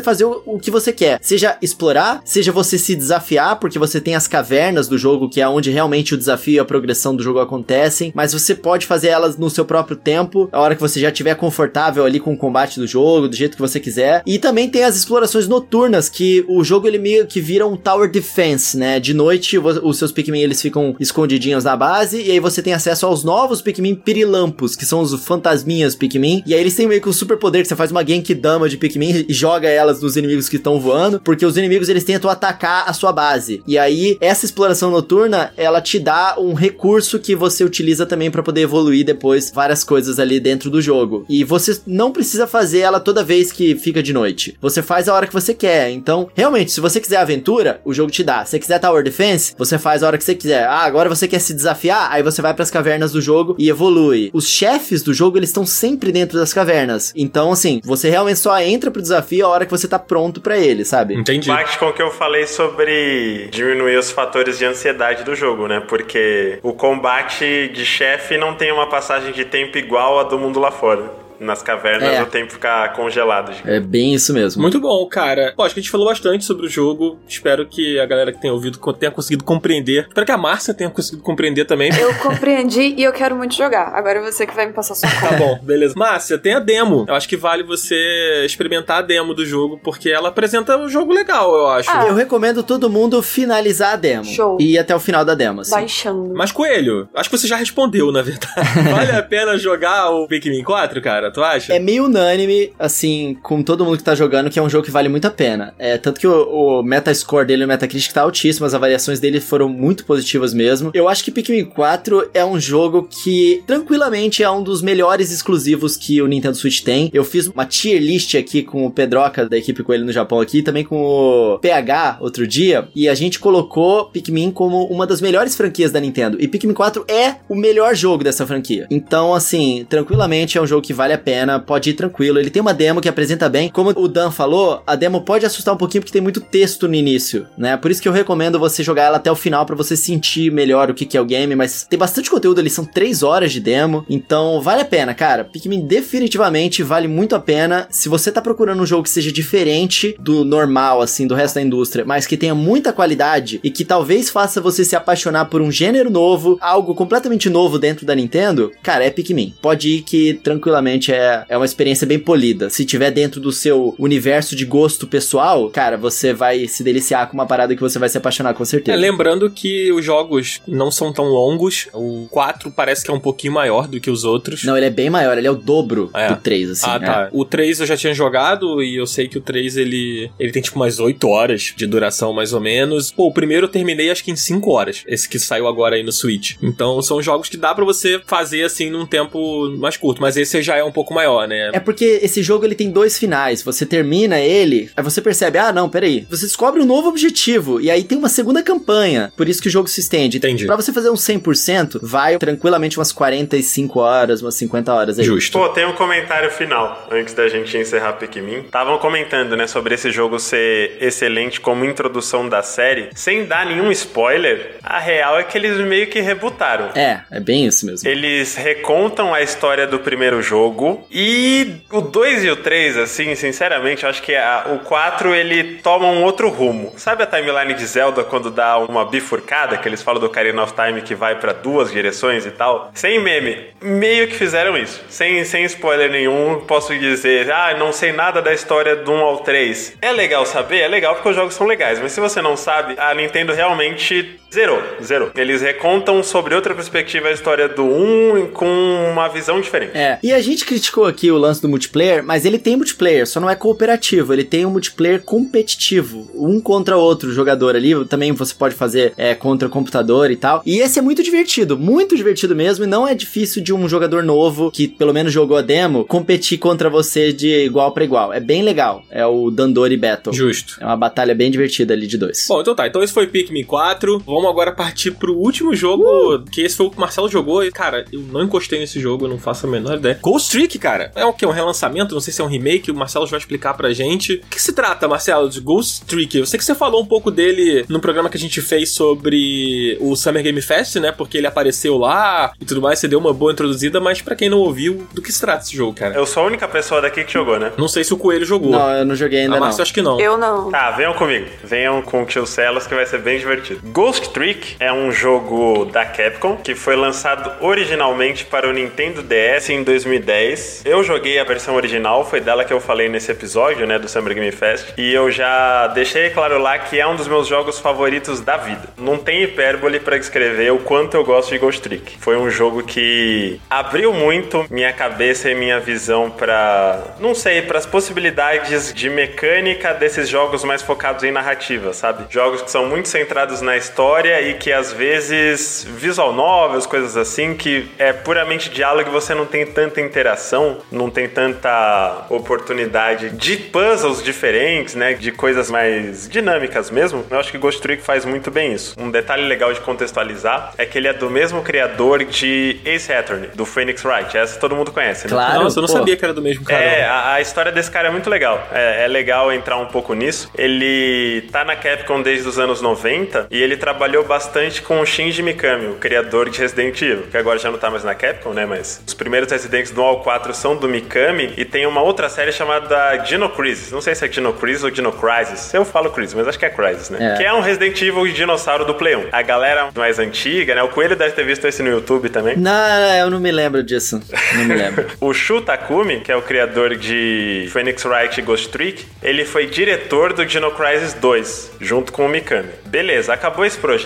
fazer o, o que você quer. Seja explorar, seja você se desafiar, porque você tem as cavernas do jogo, que é onde realmente o desafio e a progressão do jogo acontecem. Mas você pode fazer elas no seu próprio tempo, a hora que você já estiver confortável ali com o combate do jogo, do jeito que você quiser. E também tem as explorações noturnas, que o jogo ele meio que vira um tower defense, né? De noite os seus Pikmin eles ficam escondidinhos na base e aí você tem acesso aos novos Pikmin pirilampos, que são os fantasminhas Pikmin. E aí eles têm meio que um super poder que você faz uma Genkidama de Pikmin e joga elas nos inimigos que estão voando, porque os inimigos eles tentam atacar a sua base. E aí essa exploração noturna, ela te dá um recurso que você utiliza também para poder evoluir depois várias coisas ali dentro do jogo. E você não precisa fazer ela toda vez que fica de noite. Você faz a hora que você quer. Então, realmente, se você quiser aventura, o jogo te dá. Se você quiser Tower Defense, você faz a hora que você quiser. Ah, agora você quer se desafiar? Aí você vai para as cavernas do jogo e evolui. Os chefes do jogo, eles estão sempre dentro das cavernas. Então, assim, você realmente só entra pro desafio a hora que você tá pronto para ele, sabe? Entendi. Bate com o que eu falei sobre diminuir os fatores de ansiedade do jogo, né? Porque o combate de chefe não tem uma passagem de tempo igual a do mundo lá fora nas cavernas É. o tempo ficar congelado. É bem isso mesmo. Muito bom, cara. Pô, acho que a gente falou bastante sobre o jogo. Espero que a galera que tenha ouvido tenha conseguido compreender. Espero que a Márcia tenha conseguido compreender também. Eu compreendi e eu quero muito jogar. Agora é você que vai me passar sua Tá conta. bom, beleza. Márcia, tem a demo. Eu acho que vale você experimentar a demo do jogo, porque ela apresenta um jogo legal, eu acho. Ah. Eu recomendo todo mundo finalizar a demo. Show. E ir até o final da demo, assim. Baixando. Mas, Coelho, acho que você já respondeu, na verdade. vale a pena jogar o Pikmin 4, cara? Tu acha? É meio unânime, assim, com todo mundo que tá jogando, que é um jogo que vale muito a pena. É, tanto que o, o Metascore dele, o Metacritic, tá altíssimo, as avaliações dele foram muito positivas mesmo. Eu acho que Pikmin 4 é um jogo que, tranquilamente, é um dos melhores exclusivos que o Nintendo Switch tem. Eu fiz uma tier list aqui com o Pedroca, da equipe com ele no Japão aqui, também com o PH, outro dia, e a gente colocou Pikmin como uma das melhores franquias da Nintendo. E Pikmin 4 é o melhor jogo dessa franquia. Então, assim, tranquilamente é um jogo que vale a pena, pode ir tranquilo. Ele tem uma demo que apresenta bem. Como o Dan falou, a demo pode assustar um pouquinho porque tem muito texto no início, né? Por isso que eu recomendo você jogar ela até o final pra você sentir melhor o que que é o game, mas tem bastante conteúdo ali, são 3 horas de demo, então vale a pena, cara. Pikmin definitivamente vale muito a pena. Se você tá procurando um jogo que seja diferente do normal, assim, do resto da indústria, mas que tenha muita qualidade e que talvez faça você se apaixonar por um gênero novo, algo completamente novo dentro da Nintendo, cara, é Pikmin. Pode ir que tranquilamente é, é uma experiência bem polida. Se tiver dentro do seu universo de gosto pessoal, cara, você vai se deliciar com uma parada que você vai se apaixonar com É, certeza. lembrando que os jogos não são tão longos. O 4 parece que é um pouquinho maior do que os outros. Não, ele é bem maior, ele é o dobro É. do 3, assim. ah, é. tá. O 3 eu já tinha jogado e eu sei que o 3 ele, ele tem tipo umas 8 horas de duração, mais ou menos. Pô, o primeiro eu terminei acho que em 5 horas. Esse que saiu agora aí no Switch. Então são jogos que dá pra você fazer assim num tempo mais curto. Mas esse já é um pouco maior, né? É porque esse jogo ele tem dois finais. Você termina ele, aí você percebe, ah, não, peraí. Você descobre um novo objetivo e aí tem uma segunda campanha. Por isso que o jogo se estende. Entendi. Pra você fazer um 100%, vai tranquilamente umas 45 horas, umas 50 horas aí. Justo. Pô, tem um comentário final, antes da gente encerrar Pikmin. Estavam comentando, né, sobre esse jogo ser excelente como introdução da série, sem dar nenhum spoiler. A real é que eles meio que rebutaram. É, é bem isso mesmo. Eles recontam a história do primeiro jogo e o 2 e o 3, assim, sinceramente, eu acho que a- o 4 ele toma um outro rumo. Sabe a timeline de Zelda quando dá uma bifurcada, que eles falam do Ocarina of Time que vai pra duas direções e tal? Sem meme, meio que fizeram isso. Sem, sem spoiler nenhum, posso dizer, ah, não sei nada da história do 1 ao 3. É legal saber? É legal porque os jogos são legais, mas se você não sabe, a Nintendo realmente zerou, zerou. Eles recontam sobre outra perspectiva a história do 1 com uma visão diferente. É, e a gente criticou aqui o lance do multiplayer, mas ele tem multiplayer, só não é cooperativo, ele tem um multiplayer competitivo, um contra outro jogador ali, também você pode fazer é, contra computador e tal, e esse é muito divertido, muito divertido mesmo, e não é difícil de um jogador novo, que pelo menos jogou a demo, competir contra você de igual pra igual, é bem legal, é o Dandori Battle. Justo. É uma batalha bem divertida ali de dois. Bom, então tá. Então esse foi Pikmin 4. Vamos agora partir pro último jogo, que esse foi o que o Marcelo jogou. E, cara, eu não encostei nesse jogo, eu não faço a menor ideia. Ghost Trick, cara, é o que? Um relançamento? Não sei se é um remake, o Marcelo vai explicar pra gente. O que se trata, Marcelo, de Ghost Trick? Eu sei que você falou um pouco dele no programa que a gente fez sobre o Summer Game Fest, né? Porque ele apareceu lá e tudo mais, você deu uma boa introduzida, mas para quem não ouviu, do que se trata esse jogo, cara? Eu sou a única pessoa daqui que jogou, né? Não sei se o Coelho jogou. Não, eu não joguei ainda a não. Márcia acho que não. Eu não. Tá, venham comigo. Venham com o Tio Celos que vai ser bem divertido. Ghost Trick é um jogo da Capcom que foi lançado originalmente para o Nintendo DS em 2010. Eu joguei a versão original, foi dela que eu falei nesse episódio, né, do Summer Game Fest. E eu já deixei claro lá que é um dos meus jogos favoritos da vida. Não tem hipérbole para descrever o quanto eu gosto de Ghost Trick. Foi um jogo que abriu muito minha cabeça e minha visão para, não sei, para as possibilidades de mecânica desses jogos mais focados em narrativa, sabe? Jogos que são muito centrados na história e que às vezes visual novels, coisas assim, que é puramente diálogo e você não tem tanta interação, não tem tanta oportunidade de puzzles diferentes, né? De coisas mais dinâmicas mesmo. Eu acho que Ghost Trick faz muito bem isso. Um detalhe legal de contextualizar é que ele é do mesmo criador de Ace Attorney, do Phoenix Wright. Essa todo mundo conhece, né? Claro. Nossa, eu não pô. sabia que era do mesmo cara. É, a, a história desse cara é muito legal. É, é legal entrar um pouco nisso. Ele tá na Capcom desde os anos 90 e ele trabalhou bastante com o Shinji Mikami, o criador de Resident Evil, que agora já não tá mais na Capcom, né? Mas os primeiros Residents do All 4 são do Mikami e tem uma outra série chamada Dino Crisis. Não sei se é Dino Crisis ou Dino Crisis. Eu falo Crisis, mas acho que é Crisis, né? É. Que é um Resident Evil de dinossauro do Play 1. A galera mais antiga, né? O Coelho deve ter visto esse no YouTube também. Não, eu não me lembro disso. Não me lembro. O Shu Takumi, que é o criador de Phoenix Wright e Ghost Trick, ele foi diretor do Dino Crisis 2, junto com o Mikami. Beleza, acabou esse projeto.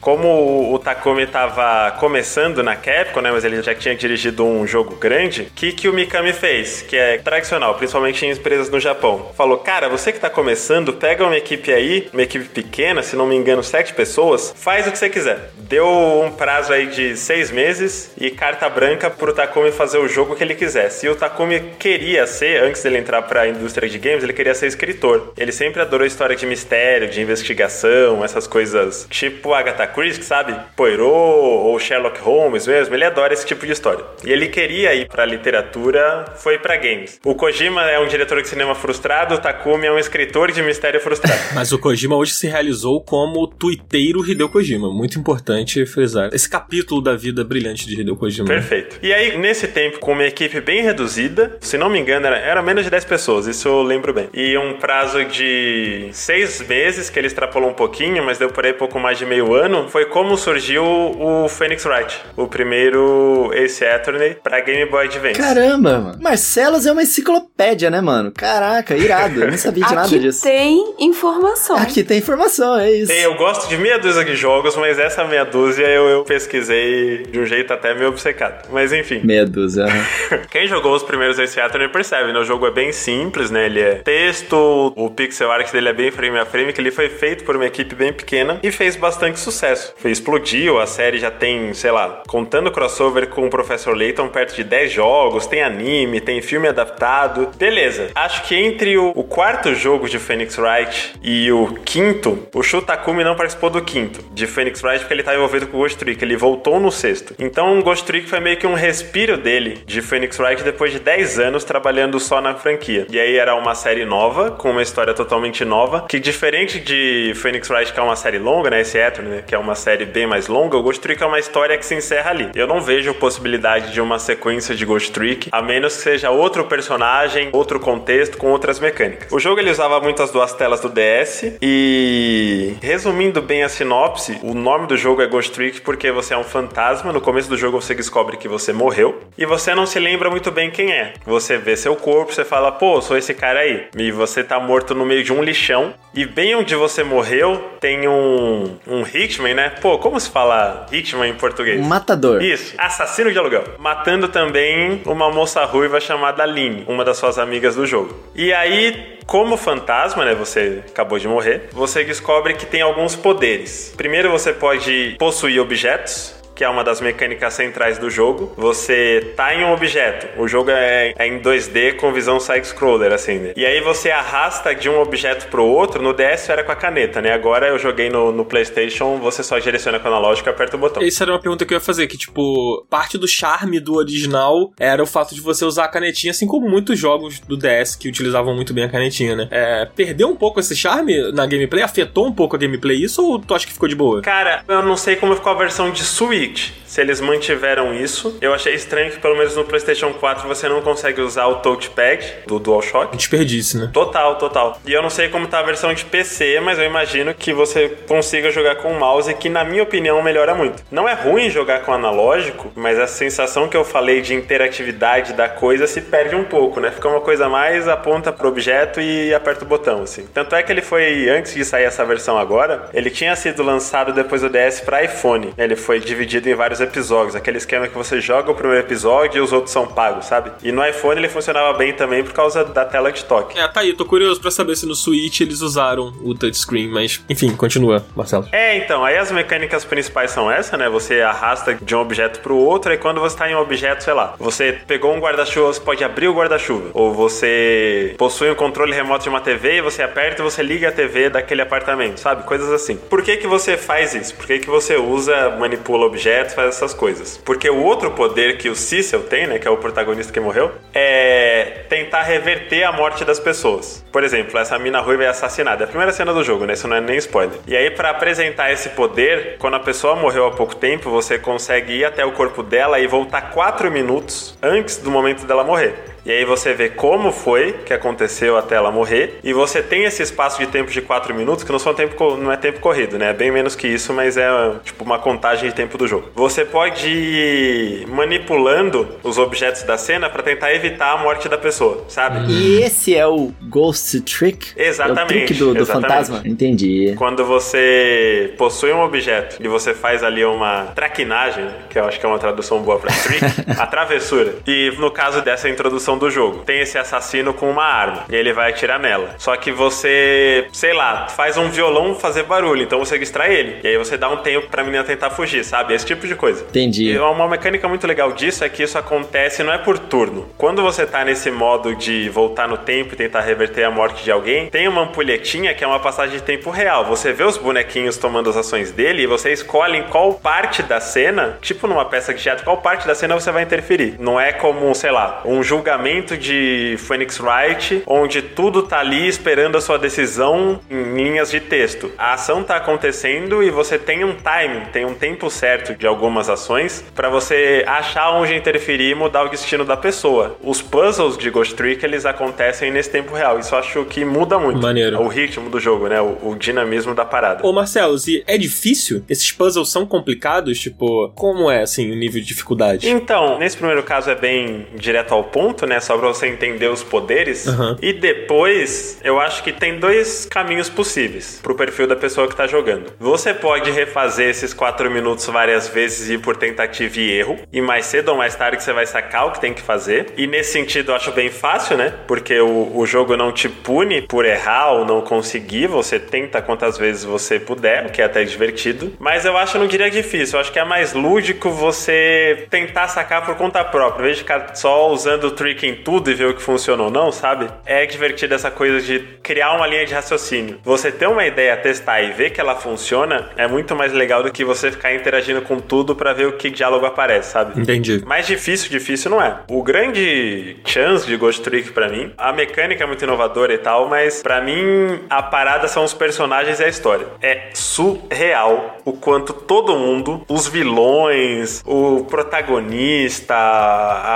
Como o- Takumi tava começando na Capcom, né, mas ele já tinha dirigido um jogo grande, o que, que o Mikami fez? Que é tradicional, principalmente em empresas no Japão. Falou, cara, você que tá começando, pega uma equipe aí, uma equipe pequena, se não me engano, sete pessoas, faz o que você quiser. Deu um prazo aí de seis meses e carta branca pro Takumi fazer o jogo que ele quisesse. E o Takumi queria ser, antes dele entrar pra indústria de games, ele queria ser escritor. Ele sempre adorou história de mistério, de investigação, essas coisas tipo Agatha Christie, sabe? Poirot ou Sherlock Holmes mesmo. Ele adora esse tipo de história. E ele queria ir pra literatura, foi pra games. O Kojima é um diretor de cinema frustrado, o Takumi é um escritor de mistério frustrado. Mas o Kojima hoje se realizou como tuiteiro Hideo Kojima. Muito importante frisar esse capítulo da vida brilhante de Hideo Kojima. Perfeito. E aí, nesse tempo, com uma equipe bem reduzida, se não me engano, era, era menos de 10 pessoas, isso eu lembro bem. E um prazo de seis meses, que ele extrapolou um pouquinho, mas deu por aí pouco mais de meio ano, foi como surgiu o Phoenix Wright, o primeiro Ace Attorney pra Game Boy Advance. Caramba, mano. Marcelos é uma enciclopédia, né, mano? Caraca, irado. Eu não sabia de nada Aqui disso. tem informação. Aqui tem informação, é isso. Tem, eu gosto de meia dúzia de jogos, mas essa meia dúzia eu, eu pesquisei de um jeito até meio obcecado. Mas enfim. Meia dúzia. Quem jogou os primeiros Ace Attorney percebe, né? O jogo é bem simples, né? Ele é texto, o pixel art dele é bem frame a frame, que ele foi feito por uma equipe bem pequena e fez bastante sucesso. Foi, explodiu, a série já tem, sei lá, contando crossover com o Professor Layton, perto de 10 jogos, tem anime, tem filme adaptado. Beleza. Acho que entre o, o quarto jogo de Phoenix Wright e o quinto, o Shu Takumi não participou do quinto, de Phoenix Wright, porque ele tá envolvido com o Ghost Trick, ele voltou no sexto. Então o Ghost Trick foi meio que um respiro dele, de Phoenix Wright, depois de 10 anos trabalhando só na franquia. E aí era uma série nova, com uma história totalmente nova, que diferente de Phoenix Wright, que é uma série longa, né, esse Né, que é uma série bem mais longa, o Ghost Trick é uma história que se encerra ali. Eu não vejo possibilidade de uma sequência de Ghost Trick, a menos que seja outro personagem, outro contexto, com outras mecânicas. O jogo ele usava muito as duas telas do DS e resumindo bem a sinopse, o nome do jogo é Ghost Trick porque você é um fantasma, no começo do jogo você descobre que você morreu e você não se lembra muito bem quem é. Você vê seu corpo, você fala, pô, sou esse cara aí. E você tá morto no meio de um lixão e bem onde você morreu tem um um hitman, né? Pô, como se fala hitman em português? Matador. Isso, assassino de aluguel. Matando também uma moça ruiva chamada Aline, uma das suas amigas do jogo. E aí, como fantasma, né? Você acabou de morrer. Você descobre que tem alguns poderes. Primeiro, você pode possuir objetos. Que é uma das mecânicas centrais do jogo. Você tá em um objeto, o jogo é, é em 2D com visão side-scroller, assim, né? E aí você arrasta de um objeto pro outro, no DS era com a caneta, né? Agora eu joguei no, no PlayStation, você só direciona com o analógico e aperta o botão. Isso era uma pergunta que eu ia fazer, que, tipo, parte do charme do original era o fato de você usar a canetinha, assim como muitos jogos do DS que utilizavam muito bem a canetinha, né? É, perdeu um pouco esse charme na gameplay? Afetou um pouco a gameplay isso ou tu acha que ficou de boa? Cara, eu não sei como ficou a versão de Switch. Se eles mantiveram isso, eu achei estranho que pelo menos no PlayStation 4 você não consegue usar o touchpad do DualShock. Desperdício, né? Total, total. E eu não sei como tá a versão de PC, mas eu imagino que você consiga jogar com o mouse, que na minha opinião melhora muito. Não é ruim jogar com analógico, mas a sensação que eu falei de interatividade da coisa se perde um pouco, né? Fica uma coisa mais aponta pro objeto e aperta o botão, assim. Tanto é que ele foi, antes de sair essa versão agora, ele tinha sido lançado depois do DS para iPhone. Ele foi dividido em vários episódios, aquele esquema que você joga o primeiro episódio e os outros são pagos, sabe? E no iPhone ele funcionava bem também por causa da tela de toque. É, tá aí, tô curioso pra saber se no Switch eles usaram o touchscreen, mas enfim, continua, Marcelo. É, então, aí as mecânicas principais são essa, né? Você arrasta de um objeto pro outro, e quando você tá em um objeto, sei lá, você pegou um guarda-chuva, você pode abrir o guarda-chuva. Ou você possui um controle remoto de uma TV e você aperta e você liga a TV daquele apartamento, sabe? Coisas assim. Por que que você faz isso? Por que que você usa, manipula objetos, faz essas coisas? Porque o outro poder que o Cecil tem, né, que é o protagonista que morreu, é tentar reverter a morte das pessoas. Por exemplo, essa mina ruiva é assassinada. É a primeira cena do jogo, né? Isso não é nem spoiler. E aí, para apresentar esse poder, quando a pessoa morreu há pouco tempo, você consegue ir até o corpo dela e voltar 4 minutos antes do momento dela morrer. E aí você vê como foi que aconteceu até ela morrer. E você tem esse espaço de tempo de 4 minutos, que não, são tempo, não é tempo corrido, né? É bem menos que isso, mas é tipo uma contagem de tempo do jogo. Você pode ir manipulando os objetos da cena para tentar evitar a morte da pessoa, sabe? E esse é o Ghost Trick? Exatamente. É o truque do, do fantasma? Entendi. Quando você possui um objeto e você faz ali uma traquinagem, que eu acho que é uma tradução boa pra trick, a travessura. E no caso dessa introdução do jogo, tem esse assassino com uma arma e ele vai atirar nela. Só que você, sei lá, faz um violão fazer barulho, então você distrai ele. E aí você dá um tempo pra menina tentar fugir, sabe? Esse tipo de coisa. Entendi. E uma mecânica muito legal disso é que isso acontece não é por turno. Quando você tá nesse modo de voltar no tempo e tentar reverter a morte de alguém, tem uma ampulhetinha que é uma passagem de tempo real. Você vê os bonequinhos tomando as ações dele e você escolhe em qual parte da cena, tipo numa peça de teatro, qual parte da cena você vai interferir. Não é como, sei lá, um julgamento de Phoenix Wright, onde tudo tá ali esperando a sua decisão em linhas de texto. A ação tá acontecendo e você tem um timing, tem um tempo certo de algumas ações para você achar onde interferir e mudar o destino da pessoa. Os puzzles de Ghost Trick, eles acontecem nesse tempo real. Isso eu acho que muda muito. Maneiro. O ritmo do jogo, né? O, o dinamismo da parada. Ô Marcelo, e é difícil? Esses puzzles são complicados? Tipo, como é, assim, o nível de dificuldade? Então, nesse primeiro caso é bem direto ao ponto, né? Só pra você entender os poderes. Uhum. E depois, eu acho que tem dois caminhos possíveis pro perfil da pessoa que tá jogando. Você pode refazer esses quatro minutos várias vezes e por tentativa e erro. E mais cedo ou mais tarde você vai sacar o que tem que fazer. E nesse sentido eu acho bem fácil, né? Porque o, o jogo não te pune por errar ou não conseguir. Você tenta quantas vezes você puder, o que é até divertido. Mas eu acho, eu não diria difícil. Eu acho que é mais lúdico você tentar sacar por conta própria. Em vez de ficar só usando o trick em tudo e ver o que funciona ou não, sabe? É divertido essa coisa de criar uma linha de raciocínio. Você ter uma ideia, testar e ver que ela funciona é muito mais legal do que você ficar interagindo com tudo para ver o que diálogo aparece, sabe? Entendi. Mais difícil, difícil não é. O grande chance de Ghost Trick pra mim, a mecânica é muito inovadora e tal, mas pra mim a parada são os personagens e a história. É surreal o quanto todo mundo, os vilões, o protagonista,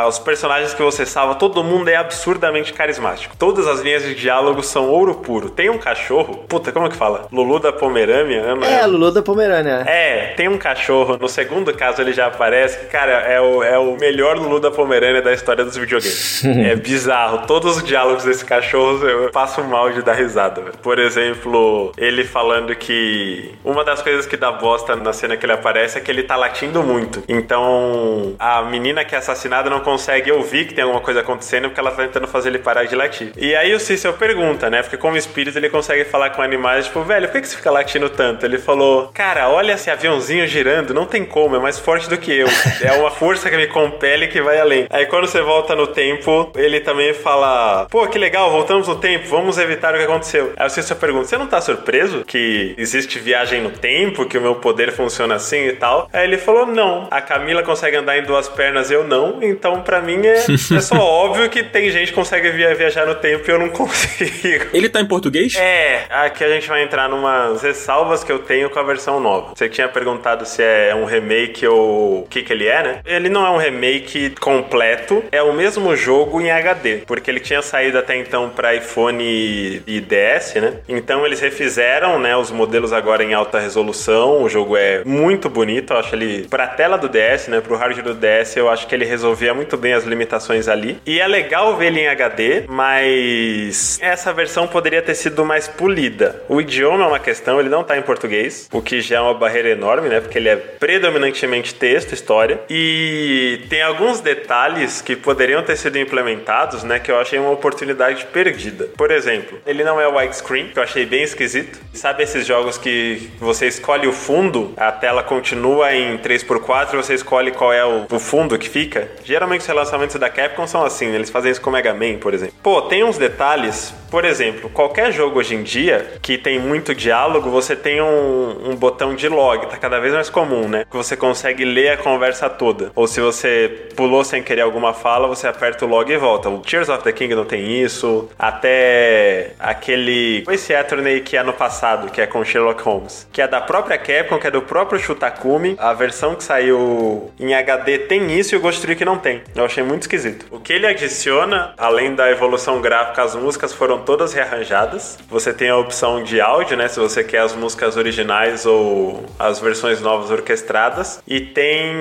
os personagens que você salva, todo mundo é absurdamente carismático. Todas as linhas de diálogo são ouro puro. Tem um cachorro, puta, como é que fala? Lulu da Pomerânia? Não É, Lulu da Pomerânia. é, tem um cachorro, no segundo caso ele já aparece, que, cara, é o, é o melhor Lulu da Pomerânia da história dos videogames. é bizarro. Todos os diálogos desse cachorro eu passo mal de dar risada. velho. Por exemplo, ele falando que uma das coisas que dá bosta na cena que ele aparece é que ele tá latindo muito. Então, a menina que é assassinada não consegue ouvir que tem alguma coisa acontecendo porque ela tá tentando fazer ele parar de latir. E aí o Cícero pergunta, né? Porque como espírito ele consegue falar com animais, tipo, velho, por que, que você fica latindo tanto? Ele falou, cara, olha esse aviãozinho girando, não tem como, é mais forte do que eu. É uma força que me compele que vai além. Aí quando você volta no tempo, ele também fala, pô, que legal, voltamos no tempo, vamos evitar o que aconteceu. Aí o Cícero pergunta, você não tá surpreso que existe viagem no tempo, que o meu poder funciona assim e tal? Aí ele falou, não, a Camila consegue andar em duas pernas, eu não, então pra mim é, é só óbvio que tem gente que consegue via- viajar no tempo e eu não consigo. Ele tá em português? É, aqui a gente vai entrar numas ressalvas que eu tenho com a versão nova. Você tinha perguntado se é um remake ou o que que ele é, né? Ele não é um remake completo, é o mesmo jogo em HD, porque ele tinha saído até então para iPhone e DS, né? Então eles refizeram, né, os modelos agora em alta resolução. O jogo é muito bonito, eu acho ele pra tela do DS, né, pro hardware do DS, eu acho que ele resolvia muito bem as limitações ali. E é legal ver ele em HD, mas essa versão poderia ter sido mais polida. O idioma é uma questão, ele não tá em português, o que já é uma barreira enorme, né? Porque ele é predominantemente texto, história. E tem alguns detalhes que poderiam ter sido implementados, né? Que eu achei uma oportunidade perdida. Por exemplo, ele não é widescreen, que eu achei bem esquisito. Sabe esses jogos que você escolhe o fundo, a tela continua em 3x4 e você escolhe qual é o, o fundo que fica? Geralmente os relançamentos da Capcom são assim, né? eles fazem isso com o Mega Man, por exemplo. Pô, tem uns detalhes, por exemplo, qualquer jogo hoje em dia que tem muito diálogo, você tem um, um botão de log, tá cada vez mais comum, né? Que você consegue ler a conversa toda. Ou se você pulou sem querer alguma fala, você aperta o log e volta. O Tears of the Kingdom tem isso, até aquele Ace Attorney que é no passado, que é com Sherlock Holmes, que é da própria Capcom, que é do próprio Shutakumi. A versão que saiu em HD tem isso e o Ghost Trick não tem. Eu achei muito esquisito. O que ele adiciona, além da evolução gráfica, as músicas foram todas rearranjadas. Você tem a opção de áudio, né? Se você quer as músicas originais ou as versões novas orquestradas. E tem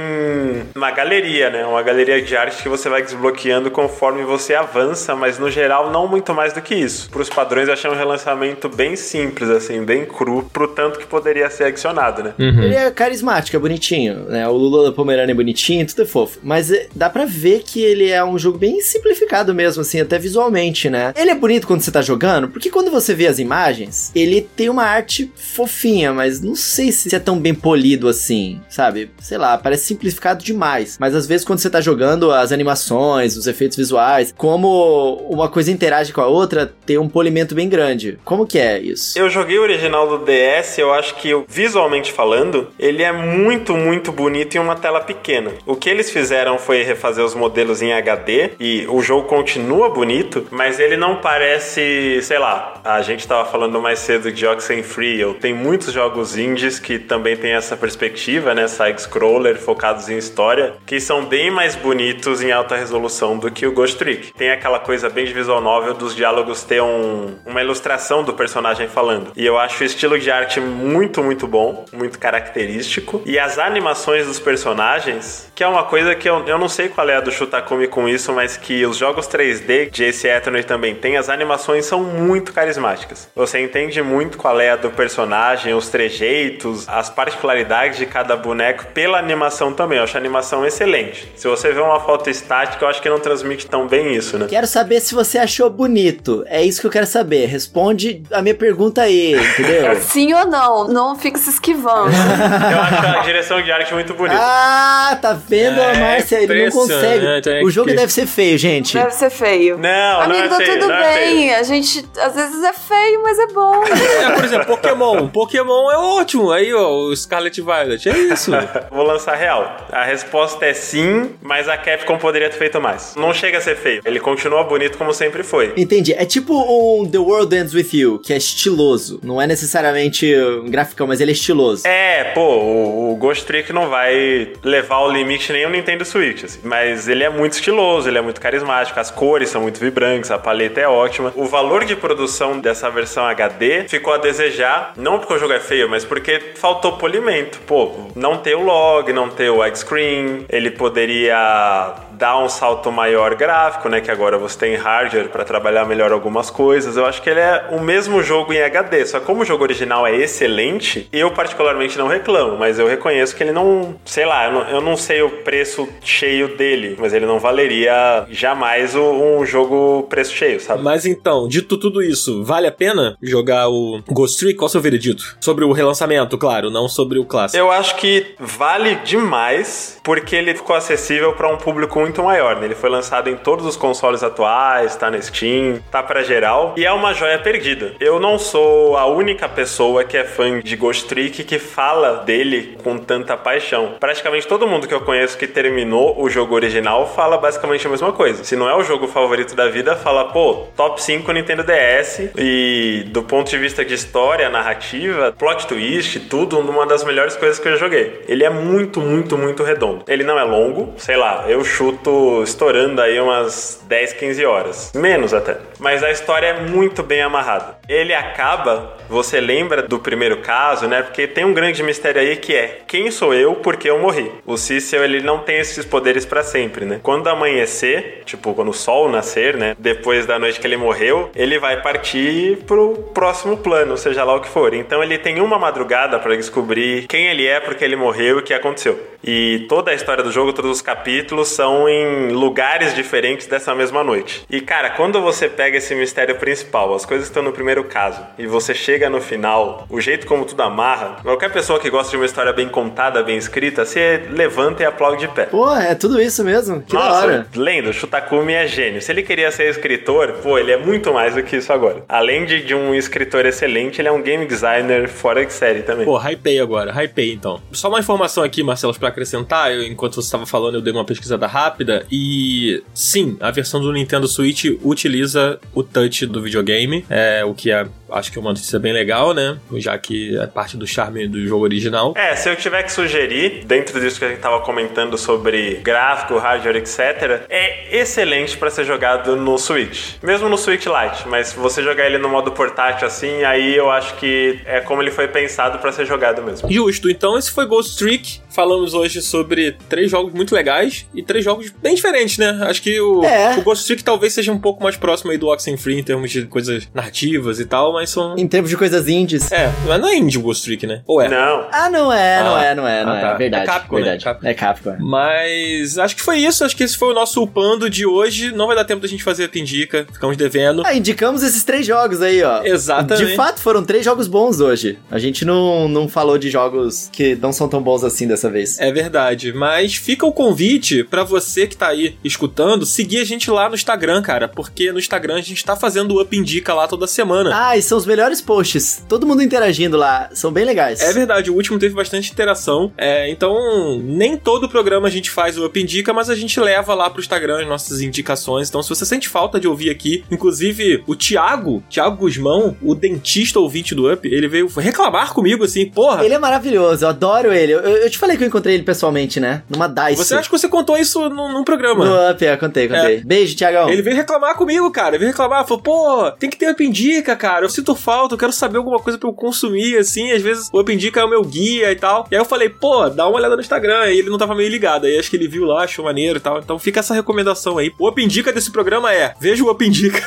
uma galeria, né? Uma galeria de arte que você vai desbloqueando conforme você avança, mas no geral não muito mais do que isso. Para os padrões, eu achei um relançamento bem simples, assim, bem cru, pro tanto que poderia ser adicionado, né? Ele é carismático, é bonitinho, né? O Lula da Pomerânia é bonitinho, tudo é fofo. Mas é, dá pra ver que ele é um jogo bem simplificado mesmo, assim, até visualmente, né? Ele é bonito quando você tá jogando, porque quando você vê as imagens, ele tem uma arte fofinha, mas não sei se é tão bem polido assim, sabe? Sei lá, parece simplificado demais. Mas às vezes quando você tá jogando, as animações, os efeitos visuais, como uma coisa interage com a outra, tem um polimento bem grande. Como que é isso? Eu joguei o original do DS, eu acho que visualmente falando, ele é muito, muito bonito em uma tela pequena. O que eles fizeram foi refazer os modelos em HD e o jogo continua bonito, mas ele não parece, sei lá, a gente tava falando mais cedo de Oxenfree, eu tem muitos jogos indies que também tem essa perspectiva, né, side-scroller focados em história, que são bem mais bonitos em alta resolução do que o Ghost Trick. Tem aquela coisa bem de visual novel dos diálogos ter um, uma ilustração do personagem falando. E eu acho o estilo de arte muito, muito bom, muito característico. E as animações dos personagens, que é uma coisa que eu, eu não sei qual é a do Shutakumi com isso, mas que os jogos 3D de Ace Attorney também tem, as animações são muito carismáticas. Você entende muito qual é a do personagem, os trejeitos, as particularidades de cada boneco pela animação também. Eu acho a animação excelente. Se você vê uma foto estática, eu acho que não transmite tão bem isso, né? Quero saber se você achou bonito. É isso que eu quero saber. Responde a minha pergunta aí, entendeu? Sim ou não? Não fica se esquivando. Eu acho a direção de arte muito bonita. ah, tá vendo a É, Márcia? Ele não consegue. é O jogo que- deve ser feio, gente. Deve ser feio. Não, Amigo, não é tá feio, tudo não é A gente, às vezes é feio, mas é bom. É, por exemplo, Pokémon. Pokémon é ótimo. Aí, ó, o Scarlet Violet. É isso. Vou lançar real. A resposta é sim, mas a Capcom poderia ter feito mais. Não chega a ser feio. Ele continua bonito como sempre foi. Entendi. É tipo um The World Ends With You, que é estiloso. Não é necessariamente um graficão, mas ele é estiloso. É, pô, o, o Ghost Trick não vai levar ao limite nem o Nintendo Switch, assim. Mas ele é muito estiloso, ele é muito carismático, as cores são muito vibrantes, a paleta é ótima. O valor de produção dessa versão HD ficou a desejar, não porque o jogo é feio, mas porque faltou polimento. Pô, não ter o log, não ter o widescreen, ele poderia dá um salto maior gráfico, né? Que agora você tem hardware para trabalhar melhor algumas coisas. Eu acho que ele é o mesmo jogo em HD, só que como o jogo original é excelente, eu particularmente não reclamo, mas eu reconheço que ele não, sei lá, eu não, eu não sei o preço cheio dele, mas ele não valeria jamais o- um jogo preço cheio, sabe? Mas então, dito tudo isso, vale a pena jogar o Ghost Trick? Qual é o seu veredito? Sobre o relançamento, claro, não sobre o clássico. Eu acho que vale demais porque ele ficou acessível para um público muito maior. Né? Ele foi lançado em todos os consoles atuais, tá na Steam, tá para geral e é uma joia perdida. Eu não sou a única pessoa que é fã de Ghost Trick que fala dele com tanta paixão. Praticamente todo mundo que eu conheço que terminou o jogo original fala basicamente a mesma coisa. Se não é o jogo favorito da vida, fala, pô, top 5 Nintendo DS e do ponto de vista de história, narrativa, plot twist, tudo, uma das melhores coisas que eu joguei. Ele é muito, muito, muito redondo. Ele não é longo, sei lá, eu chuto estourando aí umas 10, 15 horas. Menos até. Mas a história é muito bem amarrada. Ele acaba, você lembra do primeiro caso, né? Porque tem um grande mistério aí que é quem sou eu porque eu morri. O Cecil, ele não tem esses poderes pra sempre, né? Quando amanhecer, tipo, quando o sol nascer, né? Depois da noite que ele morreu, ele vai partir pro próximo plano, seja lá o que for. Então ele tem uma madrugada pra descobrir quem ele é, porque ele morreu e o que aconteceu. E toda a história do jogo, todos os capítulos são em lugares diferentes dessa mesma noite. E cara, quando você pega esse mistério principal, as coisas que estão no primeiro caso, e você chega no final, o jeito como tudo amarra, qualquer pessoa que gosta de uma história bem contada, bem escrita, você levanta e aplaude de pé. Pô, é tudo isso mesmo. Que da Nossa, hora. lendo, Shutakumi é gênio. Se ele queria ser escritor, pô, ele é muito mais do que isso agora. Além de, de um escritor excelente, ele é um game designer fora de série também. Pô, hypei agora, hypei então. Só uma informação aqui, Marcelo, pra acrescentar, eu- enquanto você estava falando, eu dei uma pesquisada rápida e sim, a versão do Nintendo Switch utiliza o touch do videogame, é o que é, acho que é uma notícia bem legal, né? Já que é parte do charme do jogo original. É, se eu tiver que sugerir, dentro disso que a gente tava comentando sobre gráfico, hardware, etc., é excelente pra ser jogado no Switch. Mesmo no Switch Lite, mas se você jogar ele no modo portátil assim, aí eu acho que é como ele foi pensado pra ser jogado mesmo. Justo, então esse foi Ghost Trick. Falamos hoje sobre três jogos muito legais e três jogos bem diferentes, né? Acho que o, É. o Ghost Trick talvez seja um pouco mais próximo aí do Oxenfree em termos de coisas narrativas e tal, mas são. Em termos de coisas indies. É, mas não é indie o Ghost Trick, né? Ou é? Não. Ah, não é, não Ah. é, não é, não Ah, é. tá. Verdade. É Capcom, né? verdade. Capcom. É Capcom. Mas acho que foi isso. Acho que esse foi o nosso upando de hoje. Não vai dar tempo da gente fazer a pindica. Ficamos devendo. Ah, indicamos esses três jogos aí, ó. Exatamente. De fato, foram três jogos bons hoje. A gente não, não falou de jogos que não são tão bons assim dessa vez. É verdade, mas fica o convite pra você que tá aí escutando, seguir a gente lá no Instagram, cara, porque no Instagram a gente tá fazendo o Up Indica lá toda semana. Ah, e são os melhores posts. Todo mundo interagindo lá. São bem legais. É verdade, o último teve bastante interação. É, então, nem todo programa a gente faz o Up Indica, mas a gente leva lá pro Instagram as nossas indicações. Então, se você sente falta de ouvir aqui, inclusive o Thiago, Thiago Guzmão, o dentista ouvinte do Up, ele veio reclamar comigo assim, porra. Ele é maravilhoso, eu adoro ele. Eu, eu te falei que eu encontrei ele pessoalmente, né? Numa DICE. Você acha que você contou isso num, num programa? No Up, é, contei, contei. Beijo, Tiagão. Ele veio reclamar comigo, cara. Ele veio reclamar, falou, pô, tem que ter Up Indica, cara. Eu sinto falta, eu quero saber alguma coisa pra eu consumir, assim. Às vezes o Up Indica é o meu guia e tal. E aí eu falei, pô, dá uma olhada no Instagram. E ele não tava meio ligado. Aí acho que ele viu lá, achou maneiro e tal. Então fica essa recomendação aí. O Up Indica desse programa é, veja o Up Indica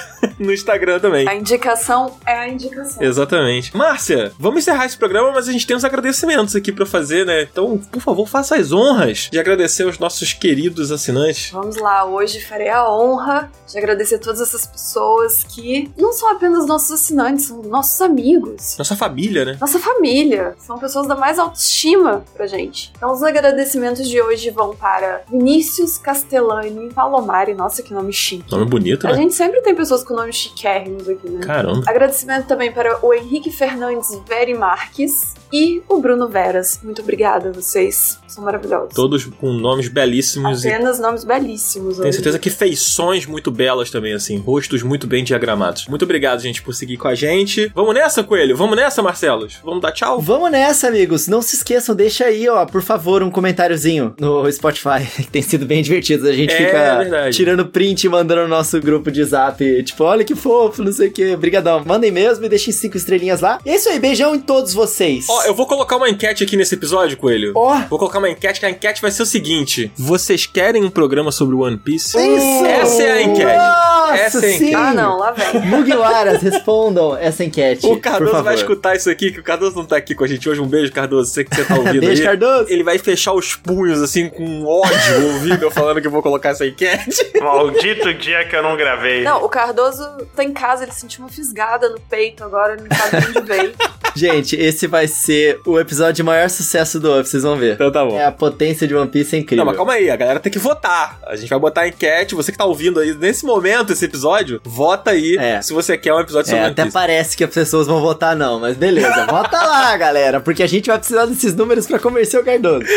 no Instagram também. A indicação é a indicação. Exatamente. Márcia, vamos encerrar esse programa, mas a gente tem uns agradecimentos aqui pra fazer, né? Então, por favor, faça as honras de agradecer aos nossos queridos assinantes. Vamos lá, hoje farei a honra de agradecer a todas essas pessoas que não são apenas nossos assinantes, são nossos amigos. Nossa família, né? Nossa família, são pessoas da mais autoestima pra gente. Então, os agradecimentos de hoje vão para Vinícius Castellani Palomari. Nossa, que nome chique. Nome bonito, A né? gente sempre tem pessoas com nomes chiquérrimos aqui, né? Caramba. Agradecimento também para o Henrique Fernandes Veri Marques e o Bruno Veras. Muito obrigada, vocês são maravilhosos. Todos com nomes belíssimos e Apenas nomes belíssimos. tenho hoje. certeza que feições muito belas também, assim, rostos muito bem diagramados. Muito obrigado, gente, por seguir com a gente. Vamos nessa, Coelho? Vamos nessa, Marcelos? Vamos dar tchau? Vamos nessa, amigos. Não se esqueçam, deixa aí, ó, por favor, um comentáriozinho no Spotify, que tem sido bem divertido. A gente É fica verdade. tirando print e mandando no nosso grupo de zap. Tipo, olha que fofo, não sei o que. Brigadão. Mandem mesmo e deixem cinco estrelinhas lá. E é isso aí, beijão em todos vocês. Ó, eu vou colocar uma enquete aqui nesse episódio, Coelho. Ó. Vou colocar uma enquete, que a enquete vai ser o seguinte: Vocês querem um programa sobre One Piece? Isso! Essa é a enquete. Nossa, Essa é a sim! enquete. Ah, não, lá vem. Mugiwaras, respondam essa enquete. O por Cardoso favor. vai escutar isso aqui, que o Cardoso não tá aqui com a gente hoje. Um beijo, Cardoso. Sei que você tá ouvindo Beijo, aí. Cardoso. Ele vai fechar os punhos, assim, com ódio, ouvindo eu falando que eu vou colocar essa enquete. Maldito dia que eu não gravei. Não, o Cardoso tá em casa, ele sentiu uma fisgada no peito agora, ele não sabe de onde veio. Gente, esse vai ser o episódio de maior sucesso do Up, vocês vão ver. Então tá bom. É a potência de One Piece é incrível. Não, mas calma aí, a galera tem que votar. A gente vai botar a enquete. Você que tá ouvindo aí nesse momento esse episódio, vota aí É. se você quer um episódio sobre É, One até Piece. parece que as pessoas vão votar não, mas beleza. Vota lá, galera, porque a gente vai precisar desses números pra convencer o Cardoso.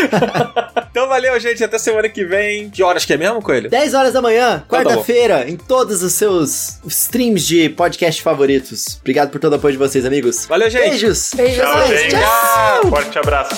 Então valeu, gente. Até semana que vem. Que horas que é mesmo, Coelho? 10 horas da manhã, Então tá quarta-feira, em todos os seus streams de podcast favoritos. Obrigado por todo o apoio de vocês, amigos. Valeu, gente. Beijos. Beijos, Tchau, gente. Forte abraço.